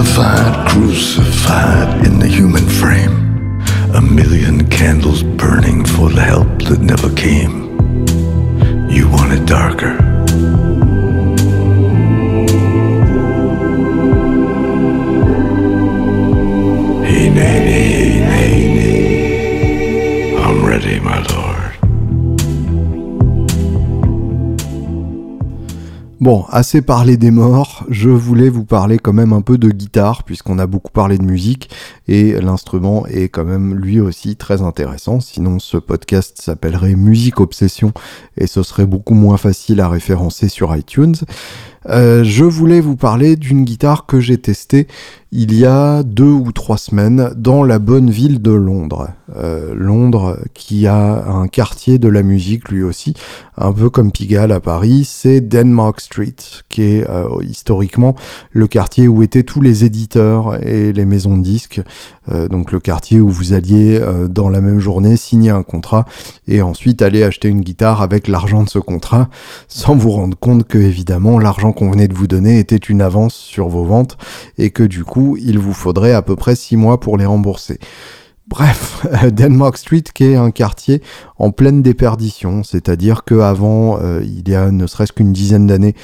crucified, crucified in the human frame. A million candles burning for the help that never came. You want it darker. Hey, nay, nay, nay, nay. I'm ready, my lord. Bon, assez parlé des morts, je voulais vous parler quand même un peu de guitare, puisqu'on a beaucoup parlé de musique, et l'instrument est quand même lui aussi très intéressant, sinon ce podcast s'appellerait Musique Obsession, et ce serait beaucoup moins facile à référencer sur iTunes. Euh, je voulais vous parler d'une guitare que j'ai testée il y a deux ou trois semaines dans la bonne ville de Londres. Euh, Londres qui a un quartier de la musique lui aussi, un peu comme Pigalle à Paris, c'est Denmark Street, qui est euh, historiquement le quartier où étaient tous les éditeurs et les maisons de disques. Euh, donc le quartier où vous alliez dans la même journée signer un contrat et ensuite aller acheter une guitare avec l'argent de ce contrat, sans vous rendre compte que évidemment l'argent qu'on venait de vous donner était une avance sur vos ventes et que du coup il vous faudrait à peu près 6 mois pour les rembourser. Bref, Denmark Street qui est un quartier en pleine déperdition, c'est-à-dire qu'avant, euh, il y a ne serait-ce qu'une dizaine d'années,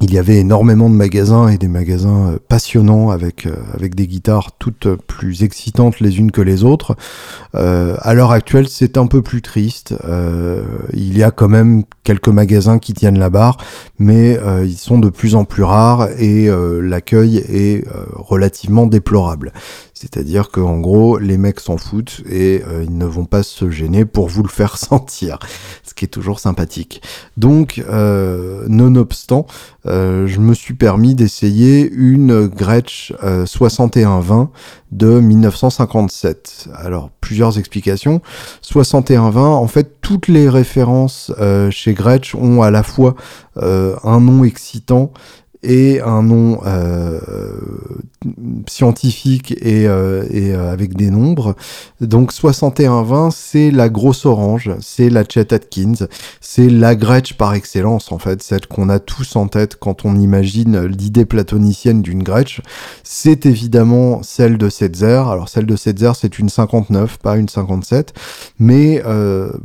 il y avait énormément de magasins et des magasins euh, passionnants avec, euh, avec des guitares toutes plus excitantes les unes que les autres. Euh, à l'heure actuelle, c'est un peu plus triste. il y a quand même quelques magasins qui tiennent la barre, mais ils sont de plus en plus rares et l'accueil est relativement déplorable. C'est-à-dire qu'en gros, les mecs s'en foutent et euh, ils ne vont pas se gêner pour vous le faire sentir, ce qui est toujours sympathique. Donc, euh, nonobstant, euh, je me suis permis d'essayer une Gretsch 6120 de 1957. Alors, plusieurs explications. 6120, en fait, toutes les références chez Gretsch ont à la fois un nom excitant et un nom euh, scientifique et, euh, euh, avec des nombres. Donc 6120, c'est la grosse orange, c'est la Chet Atkins, c'est la Gretsch par excellence en fait, celle qu'on a tous en tête quand on imagine l'idée platonicienne d'une Gretsch. C'est évidemment celle de Setzer. Alors celle de Setzer, c'est une 59, pas une 57, mais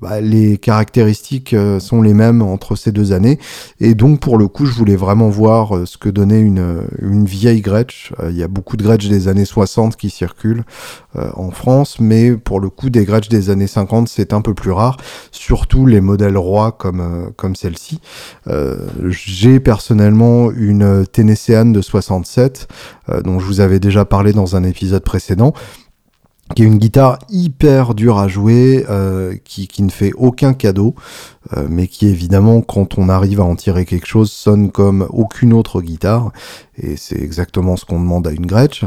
bah, les caractéristiques sont les mêmes entre ces deux années. Et donc pour le coup, je voulais vraiment voir que donnait une, vieille Gretsch. Il y a beaucoup de Gretsch des années 60 qui circulent en France, mais pour le coup des Gretsch des années 50 c'est un peu plus rare, surtout les modèles rois comme, comme celle-ci. J'ai personnellement une Tennessean de 67 dont je vous avais déjà parlé dans un épisode précédent qui est une guitare hyper dure à jouer, euh, qui, qui, ne fait aucun cadeau, euh, mais qui évidemment, quand on arrive à en tirer quelque chose, sonne comme aucune autre guitare, et c'est exactement ce qu'on demande à une Gretsch.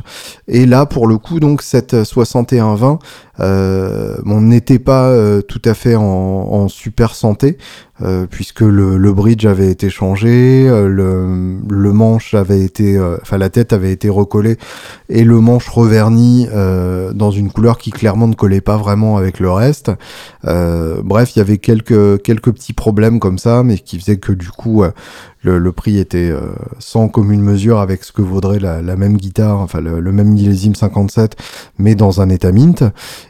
Et là, pour le coup, donc cette 6120, euh, on n'était pas euh, tout à fait en, en super santé, euh, puisque le, le, bridge avait été changé, euh, le, le, manche avait été, euh, enfin la tête avait été recollée et le manche reverni dans une couleur qui clairement ne collait pas vraiment avec le reste. bref, il y avait quelques quelques petits problèmes comme ça, mais qui faisaient que du coup le, prix était euh, sans commune mesure avec ce que vaudrait la, même guitare, enfin le, même millésime 57, mais dans un état mint.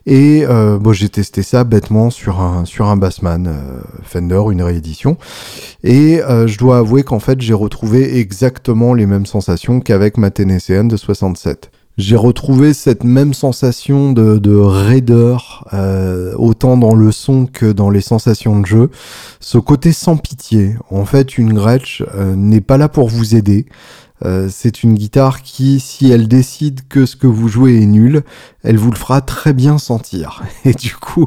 Et euh, bon, j'ai testé ça bêtement sur un sur un Bassman euh, Fender, une réédition. Et je dois avouer qu'en fait, j'ai retrouvé exactement les mêmes sensations qu'avec ma Tennessean de 67 j'ai retrouvé cette même sensation de, de raideur, euh, autant dans le son que dans les sensations de jeu. Ce côté sans pitié. En fait, une Gretsch euh, n'est pas là pour vous aider. Euh, c'est une guitare qui, si elle décide que ce que vous jouez est nul, elle vous le fera très bien sentir. Et du coup,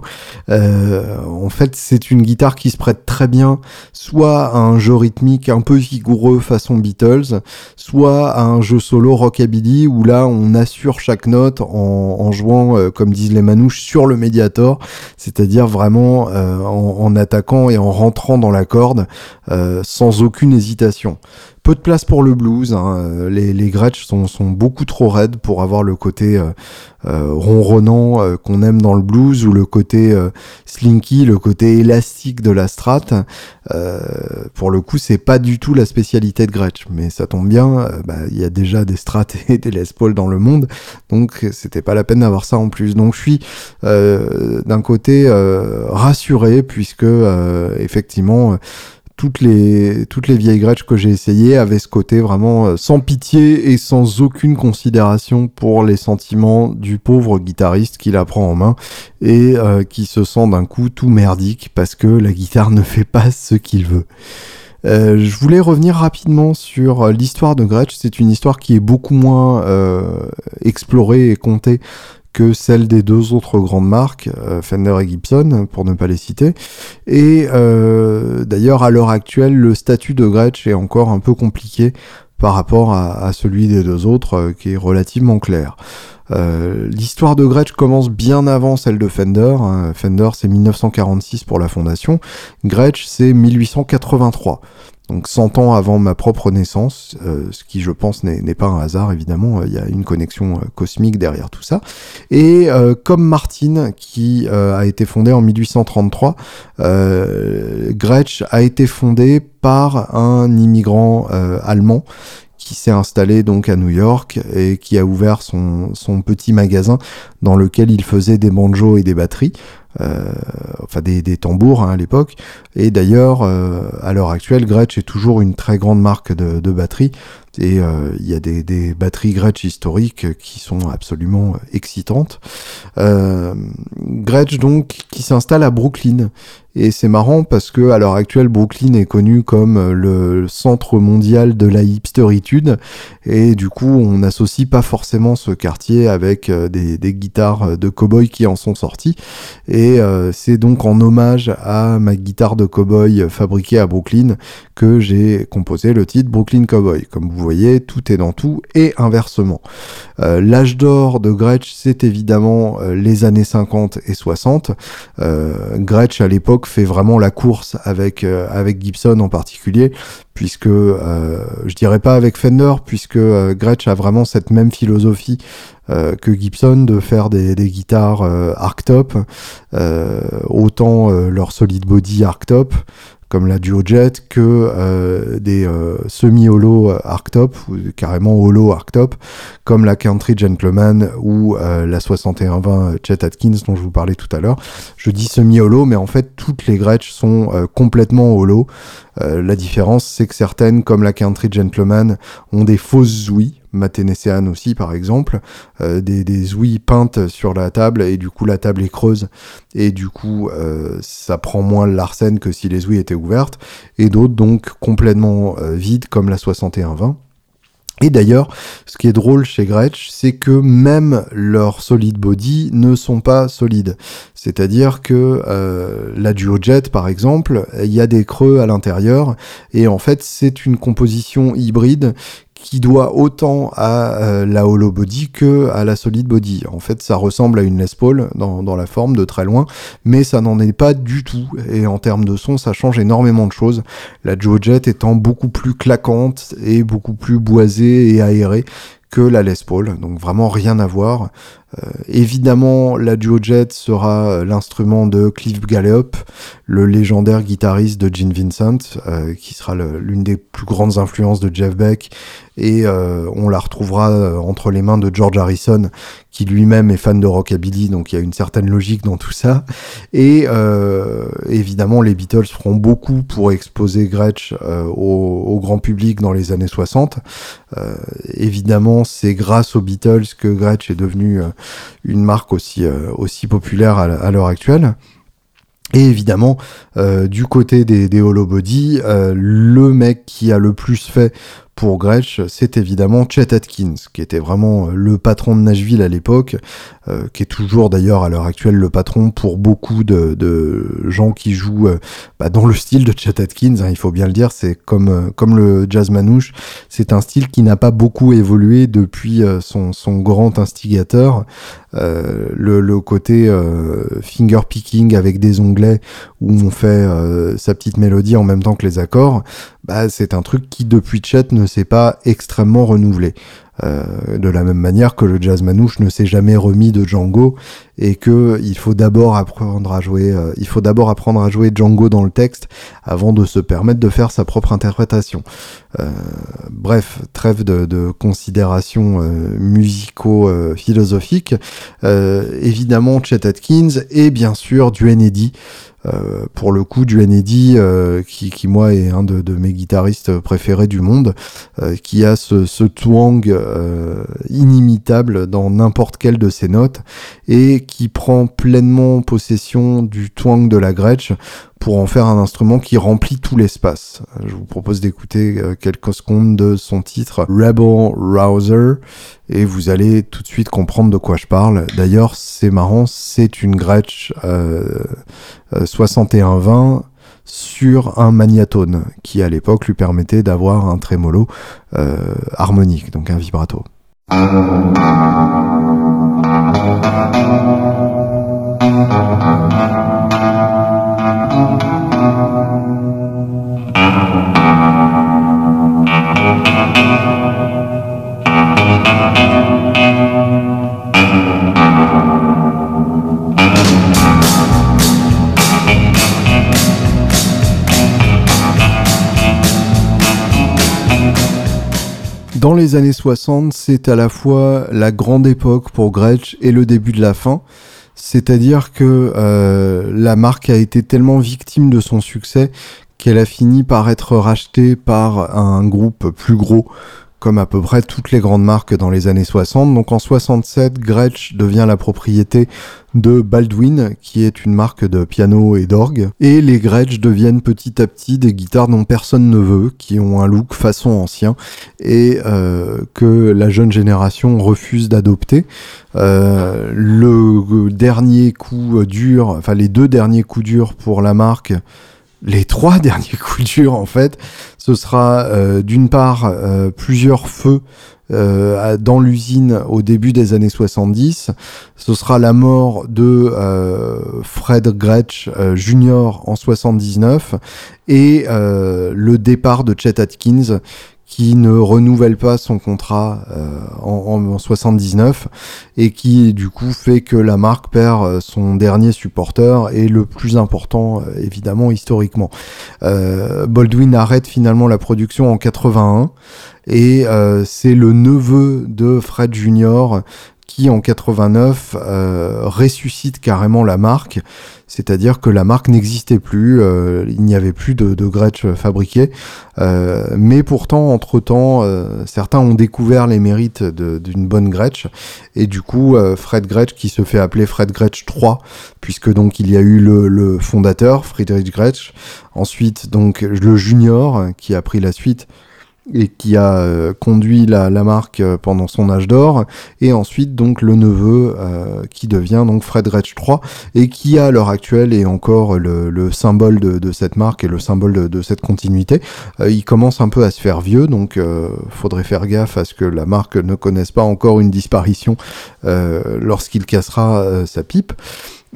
euh, en fait, c'est une guitare qui se prête très bien soit à un jeu rythmique un peu vigoureux façon Beatles, soit à un jeu solo rockabilly où là, on assure chaque note en, jouant, euh, comme disent les manouches, sur le médiator, c'est-à-dire vraiment en, attaquant et en rentrant dans la corde sans aucune hésitation peu de place pour le blues. Hein. Euh, les, les Gretsch sont, beaucoup trop raides pour avoir le côté euh, euh ronronnant euh, qu'on aime dans le blues ou le côté slinky, le côté élastique de la strat. pour le coup, c'est pas du tout la spécialité de Gretsch, mais ça tombe bien. Bah, il y a déjà des strats et des Les dans le monde, donc c'était pas la peine d'avoir ça en plus. Donc je suis d'un côté rassuré puisque effectivement toutes les, toutes les vieilles Gretsch que j'ai essayées avaient ce côté vraiment euh, sans pitié et sans aucune considération pour les sentiments du pauvre guitariste qui la prend en main et euh, qui se sent d'un coup tout merdique parce que la guitare ne fait pas ce qu'il veut. Euh, je voulais revenir rapidement sur l'histoire de Gretsch. C'est une histoire qui est beaucoup moins explorée et contée que celle des deux autres grandes marques, euh, Fender et Gibson, pour ne pas les citer. Et euh, d'ailleurs, à l'heure actuelle, le statut de Gretsch est encore un peu compliqué par rapport à, celui des deux autres, euh, qui est relativement clair. L'histoire de Gretsch commence bien avant celle de Fender. Hein. Fender, c'est 1946 pour la fondation. Gretsch, c'est 1883 donc 100 ans avant ma propre naissance, euh, ce qui je pense n'est pas un hasard évidemment, il y a une connexion euh, cosmique derrière tout ça. Et euh, comme Martin, qui a été fondé en 1833, Gretsch a été fondé par un immigrant allemand qui s'est installé donc à New York et qui a ouvert son petit magasin dans lequel il faisait des banjos et des batteries. Euh, enfin des, tambours hein, à l'époque. Et d'ailleurs, euh, à l'heure actuelle, Gretsch est toujours une très grande marque de batterie. Et euh, il y a des, batteries Gretsch historiques qui sont absolument excitantes. Gretsch donc qui s'installe à Brooklyn et c'est marrant parce que à l'heure actuelle, Brooklyn est connu comme euh, le centre mondial de la hipsteritude. Et du coup, on n'associe pas forcément ce quartier avec euh, des, guitares de cowboy qui en sont sorties. Et euh, c'est donc en hommage à ma guitare de cowboy fabriquée à Brooklyn que j'ai composé le titre Brooklyn Cowboy. Comme vous voyez, tout est dans tout et inversement. L'âge d'or de Gretsch, c'est évidemment les années 50 et 60. Gretsch à l'époque fait vraiment la course avec euh, Gibson en particulier puisque euh, je dirais pas avec Fender puisque euh, Gretsch a vraiment cette même philosophie que Gibson de faire des, des guitares arctop autant leur solid body arctop comme la Duo Jet que euh, des euh, semi-holo arctop ou carrément holo arctop comme la Country Gentleman ou euh, la 6120 Chet Atkins dont je vous parlais tout à l'heure. Je dis semi-holo mais en fait toutes les Gretsch sont complètement holo la différence, c'est que certaines, comme la Country Gentleman, ont des fausses ouïes, Maténécéane aussi par exemple, des, des ouïes peintes sur la table et du coup la table est creuse et du coup ça prend moins l'arsène que si les ouïes étaient ouvertes et d'autres donc complètement vides comme la 6120 et d'ailleurs, ce qui est drôle chez Gretsch, c'est que même leurs solid body ne sont pas solides. C'est-à-dire que euh, la DuoJet, par exemple, il y a des creux à l'intérieur, et en fait, c'est une composition hybride qui doit autant à euh, la hollow body que à la solid body. En fait, ça ressemble à une Les Paul dans, la forme de très loin, mais ça n'en est pas du tout. Et en termes de son, ça change énormément de choses. La Duo Jet étant beaucoup plus claquante et beaucoup plus boisée et aérée que la Les Paul, donc vraiment rien à voir. Euh, évidemment, la Duo Jet sera euh, l'instrument de Cliff Gallup, le légendaire guitariste de Gene Vincent, euh, qui sera l'une des plus grandes influences de Jeff Beck, et on la retrouvera entre les mains de George Harrison, qui lui-même est fan de rockabilly, donc il y a une certaine logique dans tout ça. Et évidemment, les Beatles feront beaucoup pour exposer Gretsch au, grand public dans les années 60. évidemment, c'est grâce aux Beatles que Gretsch est devenu une marque aussi, euh, aussi populaire à, l'heure actuelle. Et évidemment, euh, du côté des, des euh, le mec qui a le plus fait pour Gretsch, c'est évidemment Chet Atkins, qui était vraiment euh, le patron de Nashville à l'époque, euh, qui est toujours d'ailleurs à l'heure actuelle le patron pour beaucoup de, de gens qui jouent euh, bah, dans le style de Chet Atkins, hein, il faut bien le dire, c'est comme, comme le jazz manouche, c'est un style qui n'a pas beaucoup évolué depuis son, son grand instigateur, le, le, côté finger picking avec des onglets où on fait sa petite mélodie en même temps que les accords, bah, c'est un truc qui depuis Chet ne s'est pas extrêmement renouvelé. Euh, de la même manière que le jazz manouche ne s'est jamais remis de Django et que il faut d'abord apprendre à jouer, euh, il faut d'abord apprendre à jouer Django dans le texte avant de se permettre de faire sa propre interprétation. Euh, bref, trêve de, de considérations musico-philosophiques. évidemment, Chet Atkins et bien sûr du Eddy. Euh, pour le coup du Eddy euh, qui, qui, moi est un de, de, mes guitaristes préférés du monde euh, qui a ce, ce twang inimitable dans n'importe quelle de ses notes et qui prend pleinement possession du twang de la Gretsch pour en faire un instrument qui remplit tout l'espace. Je vous propose d'écouter euh, quelques secondes de son titre Rebel Rouser et vous allez tout de suite comprendre de quoi je parle. D'ailleurs, c'est marrant, c'est une Gretsch euh, 6120 euh, sur un magnatone qui à l'époque lui permettait d'avoir un trémolo euh, harmonique, donc un vibrato. Dans les années 60, c'est à la fois la grande époque pour Gretsch et le début de la fin. C'est-à-dire que euh, la marque a été tellement victime de son succès qu'elle a fini par être rachetée par un groupe plus gros comme à peu près toutes les grandes marques dans les années 60. Donc en 67, Gretsch devient la propriété de Baldwin, qui est une marque de piano et d'orgue. Et les Gretsch deviennent petit à petit des guitares dont personne ne veut, qui ont un look façon ancien et euh, que la jeune génération refuse d'adopter. Euh, le dernier coup dur, enfin les deux derniers coups durs pour la marque, les trois derniers coups durs en fait, ce sera euh, d'une part euh, plusieurs feux euh, dans l'usine au début des années 70. Ce sera la mort de Fred Gretsch Jr. en 79 et le départ de Chet Atkins qui ne renouvelle pas son contrat euh, en, en, 79 et qui du coup fait que la marque perd euh, son dernier supporter et le plus important euh, évidemment historiquement. Baldwin arrête finalement la production en 81 et c'est le neveu de Fred Junior qui en 89 ressuscite carrément la marque. C'est-à-dire que la marque n'existait plus, euh, il n'y avait plus de, Gretsch fabriqués, euh, mais pourtant, entre-temps, euh, certains ont découvert les mérites d'une bonne Gretsch, et du coup, Fred Gretsch, qui se fait appeler Fred Gretsch 3, puisque donc il y a eu le, le fondateur, Friedrich Gretsch, ensuite donc le junior, qui a pris la suite, et qui a euh, conduit la, marque euh, pendant son âge d'or, et ensuite donc le neveu euh, qui devient donc Fred Gretsch III et qui à l'heure actuelle est encore le, symbole de, cette marque et le symbole de, cette continuité. il commence un peu à se faire vieux, donc faudrait faire gaffe à ce que la marque ne connaisse pas encore une disparition lorsqu'il cassera sa pipe.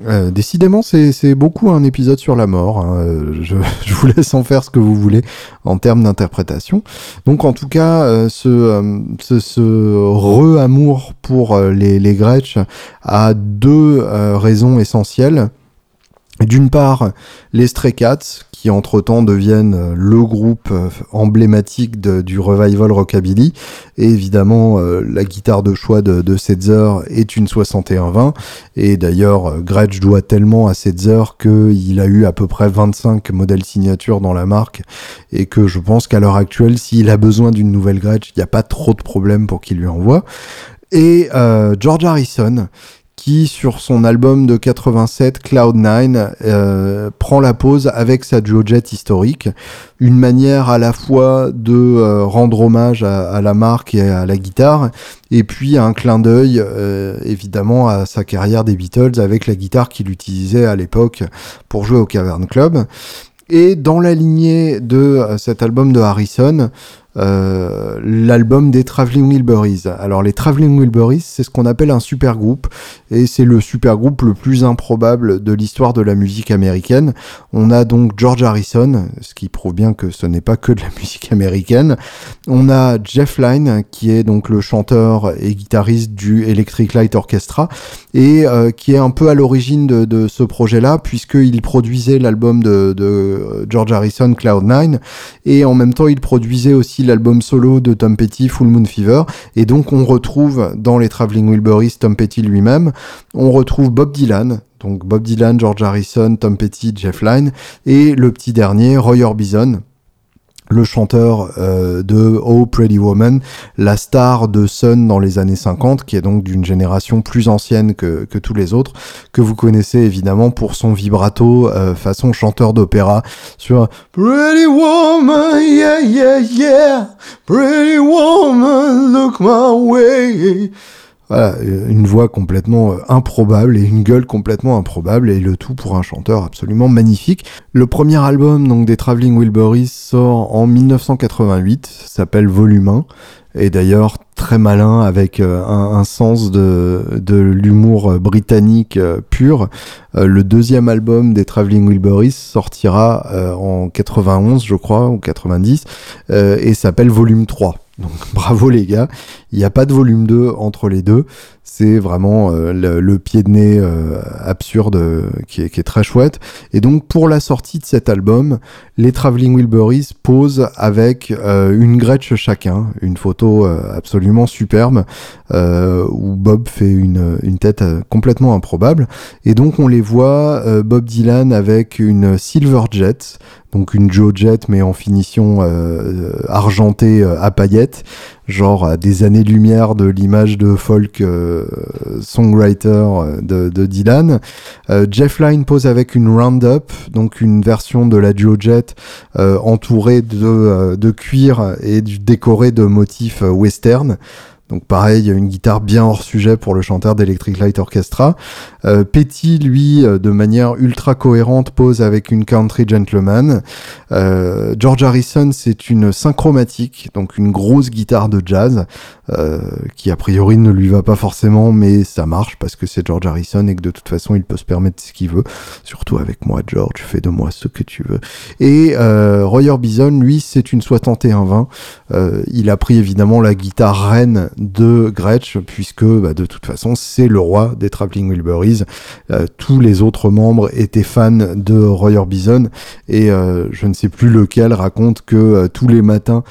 Euh, décidément, c'est beaucoup un épisode sur la mort. Hein. Euh, je, vous laisse en faire ce que vous voulez en termes d'interprétation. Donc, en tout cas, euh, ce, ce, re-amour pour les, les Gretsch a deux raisons essentielles. D'une part, les Stray Cats, qui entre-temps deviennent euh, le groupe euh, emblématique du revival rockabilly. Et évidemment, euh, la guitare de choix de, de Setzer est une 6120. Et d'ailleurs, Gretsch doit tellement à Setzer qu'il a eu à peu près 25 modèles signatures dans la marque. Et que je pense qu'à l'heure actuelle, s'il a besoin d'une nouvelle Gretsch, il n'y a pas trop de problème pour qu'il lui envoie. Et George Harrison, qui sur son album de 87 Cloud9 euh, prend la pose avec sa duo jet historique, une manière à la fois de euh, rendre hommage à, la marque et à la guitare, et puis un clin d'œil euh, évidemment à sa carrière des Beatles avec la guitare qu'il utilisait à l'époque pour jouer au Cavern Club. Et dans la lignée de cet album de Harrison, euh, l'album des Traveling Wilburys. Alors les Traveling Wilburys, c'est ce qu'on appelle un super groupe et c'est le super groupe le plus improbable de l'histoire de la musique américaine. On a donc George Harrison, ce qui prouve bien que ce n'est pas que de la musique américaine. On a Jeff Lynne qui est donc le chanteur et guitariste du Electric Light Orchestra et euh, qui est un peu à l'origine de, ce projet-là puisqu'il produisait l'album de, de George Harrison Cloud 9 et en même temps il produisait aussi l'album solo de Tom Petty, Full Moon Fever, et donc on retrouve dans les Traveling Wilburys Tom Petty lui-même, on retrouve Bob Dylan, donc Bob Dylan, George Harrison, Tom Petty, Jeff Lynne, et le petit dernier, Roy Orbison, le chanteur euh, de Oh Pretty Woman, la star de Sun dans les années 50, qui est donc d'une génération plus ancienne que, que, tous les autres, que vous connaissez évidemment pour son vibrato euh, façon chanteur d'opéra sur Pretty Woman, yeah, yeah, yeah, Pretty Woman, look my way. Voilà, une voix complètement euh, improbable et une gueule complètement improbable et le tout pour un chanteur absolument magnifique. Le premier album donc des Traveling Wilburys sort en 1988, s'appelle Volume 1 et d'ailleurs très malin avec euh, un, sens de, de l'humour euh, britannique pur. le deuxième album des Traveling Wilburys sortira en 91 je crois ou 90 et s'appelle Volume 3. Donc bravo les gars, il n'y a pas de volume 2 entre les deux, c'est vraiment euh, le, pied de nez euh, absurde euh, qui, est, très chouette. Et donc pour la sortie de cet album, les Traveling Wilburys posent avec une Gretsch chacun, une photo absolument superbe où Bob fait une, une tête complètement improbable. Et donc on les voit, Bob Dylan avec une Silver Jet, donc une Joe Jet mais en finition argentée à paillettes, genre à des années-lumière de l'image de folk euh, songwriter de, de Dylan. Jeff Lynne pose avec une Roundup, donc une version de la Joe Jet entourée de, de cuir et décorée de motifs western. Donc pareil, il y a une guitare bien hors sujet pour le chanteur d'Electric Light Orchestra. Euh, Petty, lui, euh, de manière ultra cohérente, pose avec une Country Gentleman. Euh, George Harrison, c'est une synchromatique, donc une grosse guitare de jazz, euh, qui a priori ne lui va pas forcément, mais ça marche parce que c'est George Harrison et que de toute façon, il peut se permettre ce qu'il veut. Surtout avec moi, George, fais de moi ce que tu veux. Et Roy Orbison, lui, c'est une 6120. il a pris évidemment la guitare reine de Gretsch, puisque bah, de toute façon c'est le roi des Traveling Wilburys. Euh, tous les autres membres étaient fans de Roy Orbison, et euh, je ne sais plus lequel raconte que tous les matins,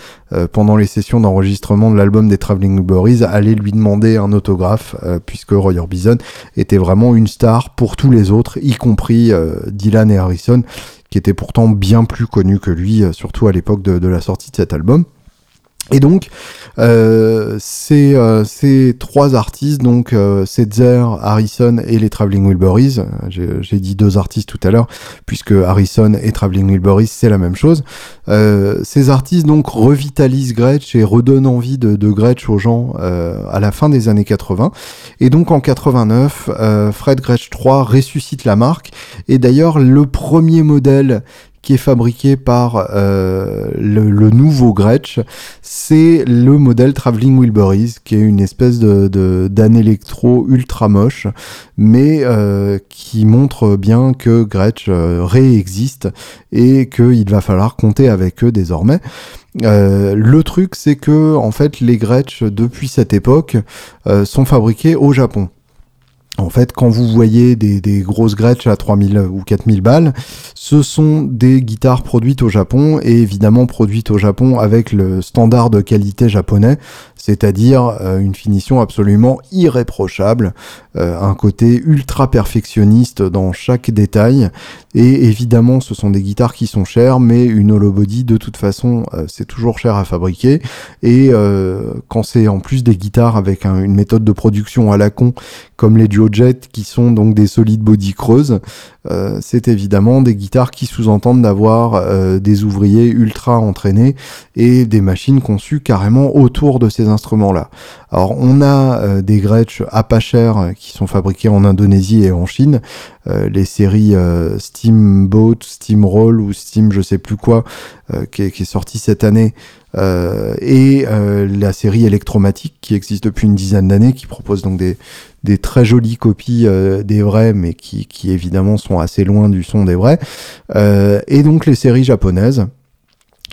pendant les sessions d'enregistrement de l'album des Traveling Wilburys, allait lui demander un autographe, puisque Roy Orbison était vraiment une star pour tous les autres, y compris Dylan et Harrison, qui étaient pourtant bien plus connus que lui, surtout à l'époque de la sortie de cet album. Et donc, euh, ces, euh, ces, trois artistes, donc euh, Setzer, Harrison et les Traveling Wilburys, j'ai dit deux artistes tout à l'heure, puisque Harrison et Traveling Wilburys, c'est la même chose. Euh, ces artistes donc revitalisent Gretsch et redonnent envie de, de Gretsch aux gens euh, à la fin des années 80. Et donc en 89, Fred Gretsch 3 ressuscite la marque. Et d'ailleurs, le premier modèle qui est fabriqué par euh, le, nouveau Gretsch, c'est le modèle Traveling Wilburys, qui est une espèce de d'âne électro ultra moche, mais euh, qui montre bien que Gretsch euh, réexiste et qu'il va falloir compter avec eux désormais. le truc, c'est que en fait, les Gretsch depuis cette époque sont fabriqués au Japon. En fait, quand vous voyez des, grosses Gretsch à 3000 ou 4000 balles, ce sont des guitares produites au Japon et évidemment produites au Japon avec le standard de qualité japonais, c'est-à-dire euh, une finition absolument irréprochable, euh, un côté ultra perfectionniste dans chaque détail. Et évidemment, ce sont des guitares qui sont chères, mais une hollow body, de toute façon, euh, c'est toujours cher à fabriquer. Et quand c'est en plus des guitares avec une méthode de production à la con, comme les duo qui sont donc des solides body creuses, euh, c'est évidemment des guitares qui sous-entendent d'avoir euh, des ouvriers ultra entraînés et des machines conçues carrément autour de ces instruments-là. Alors on a euh, des Gretsch à pas cher qui sont fabriqués en Indonésie et en Chine, les séries Steamboat, Steamroll ou Steam je sais plus quoi, qui est, sorti cette année, et la série Electromatic qui existe depuis une dizaine d'années, qui propose donc des, très jolies copies des vrais, mais qui, évidemment sont assez loin du son des vrais. Euh, et donc les séries japonaises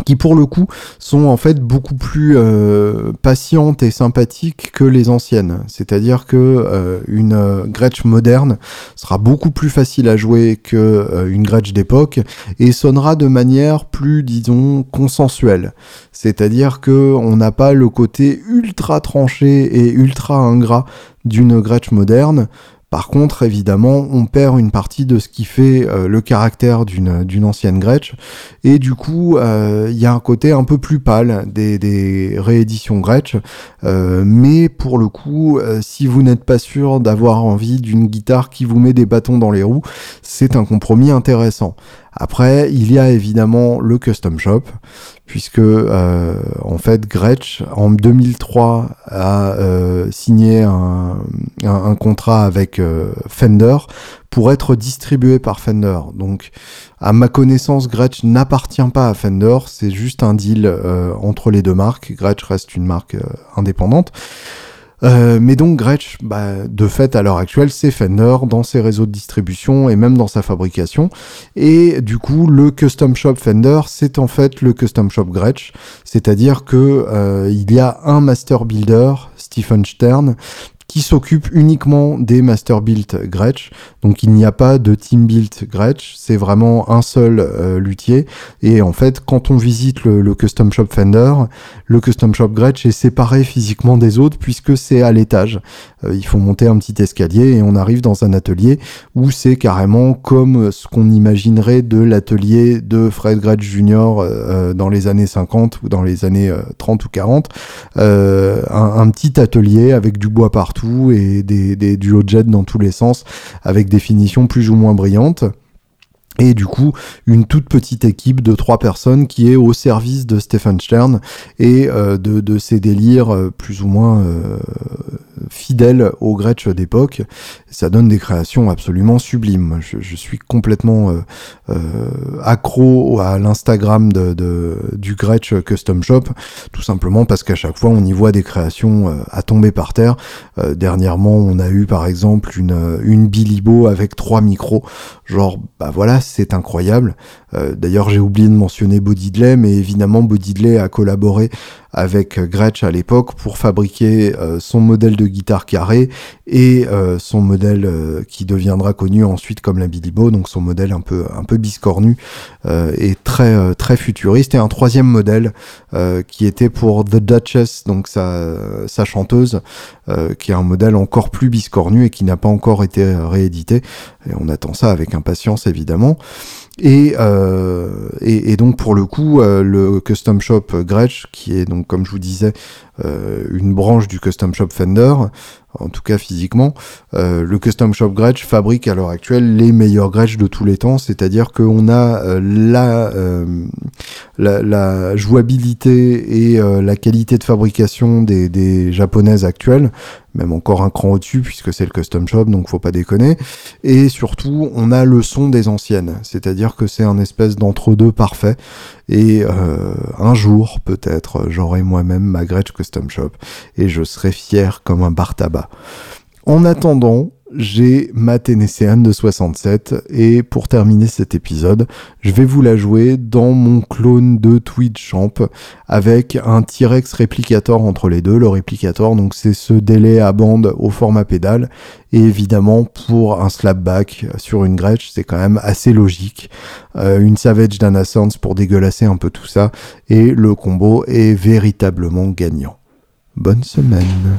qui pour le coup sont en fait beaucoup plus euh, patientes et sympathiques que les anciennes. C'est-à-dire que euh, une Gretsch moderne sera beaucoup plus facile à jouer que une Gretsch d'époque et sonnera de manière plus disons consensuelle. C'est-à-dire que on n'a pas le côté ultra tranché et ultra ingrat d'une Gretsch moderne. Par contre, évidemment, on perd une partie de ce qui fait euh, le caractère d'une ancienne Gretsch, et du coup, euh, il y a un côté un peu plus pâle des, rééditions Gretsch, euh, mais pour le coup, si vous n'êtes pas sûr d'avoir envie d'une guitare qui vous met des bâtons dans les roues, c'est un compromis intéressant. Après, il y a évidemment le custom shop, puisque euh, en fait Gretsch en 2003 a euh, signé un, contrat avec euh, Fender pour être distribué par Fender. Donc, à ma connaissance, Gretsch n'appartient pas à Fender, c'est juste un deal entre les deux marques. Gretsch reste une marque indépendante. Euh, mais donc Gretsch, bah, de fait à l'heure actuelle, c'est Fender dans ses réseaux de distribution et même dans sa fabrication. Et du coup, le custom shop Fender, c'est en fait le custom shop Gretsch, c'est-à-dire que euh, il y a un master builder, Stephen Stern, qui s'occupe uniquement des master built Gretsch. Donc il n'y a pas de team built Gretsch, c'est vraiment un seul euh, luthier. Et en fait, quand on visite le, custom shop Fender, le custom shop Gretsch est séparé physiquement des autres puisque c'est à l'étage. Euh, il faut monter un petit escalier et on arrive dans un atelier où c'est carrément comme ce qu'on imaginerait de l'atelier de Fred Gretsch Jr. Euh, dans les années 50 ou dans les années 30 ou 40. Un, un petit atelier avec du bois partout et des, des duo jet dans tous les sens avec des finitions plus ou moins brillantes. Et du coup, une toute petite équipe de trois personnes qui est au service de Stephen Stern et euh, de, de, ses délires euh, plus ou moins euh, fidèles au Gretsch d'époque. Ça donne des créations absolument sublimes. Je, suis complètement accro à l'Instagram de, du Gretsch Custom Shop, tout simplement parce qu'à chaque fois on y voit des créations à tomber par terre. dernièrement, on a eu par exemple une, une Bilibo avec trois micros. Genre, bah voilà, c'est incroyable. D'ailleurs, j'ai oublié de mentionner Bodidley, mais évidemment, Bodidley a collaboré avec Gretsch à l'époque pour fabriquer euh, son modèle de guitare carré et euh, son modèle euh, qui deviendra connu ensuite comme la Bilibo, donc son modèle un peu un peu biscornu et très très futuriste et un troisième modèle qui était pour The Duchess, donc sa, sa chanteuse, qui est un modèle encore plus biscornu et qui n'a pas encore été réédité. Et on attend ça avec impatience évidemment. Et, euh, et, donc pour le coup, euh, le Custom Shop Gretsch, qui est donc comme je vous disais euh, une branche du Custom Shop Fender, en tout cas physiquement, euh, le Custom Shop Gretsch fabrique à l'heure actuelle les meilleurs Gretsch de tous les temps, c'est-à-dire qu'on a euh, la, la, la, jouabilité et la qualité de fabrication des, des japonaises actuelles, même encore un cran au-dessus puisque c'est le custom shop donc faut pas déconner. Et surtout on a le son des anciennes c'est-à-dire que c'est un espèce d'entre-deux parfait et euh, un jour peut-être j'aurai moi-même ma Gretsch Custom Shop et je serai fier comme un bar tabac en attendant j'ai ma Tennessean de 67 et pour terminer cet épisode, je vais vous la jouer dans mon clone de Champ avec un T-Rex réplicator entre les deux. Le réplicator, donc c'est ce délai à bande au format pédale et évidemment pour un slapback sur une Gretsch, c'est quand même assez logique. Euh, une Savage Danassance pour dégueulasser un peu tout ça et le combo est véritablement gagnant. Bonne semaine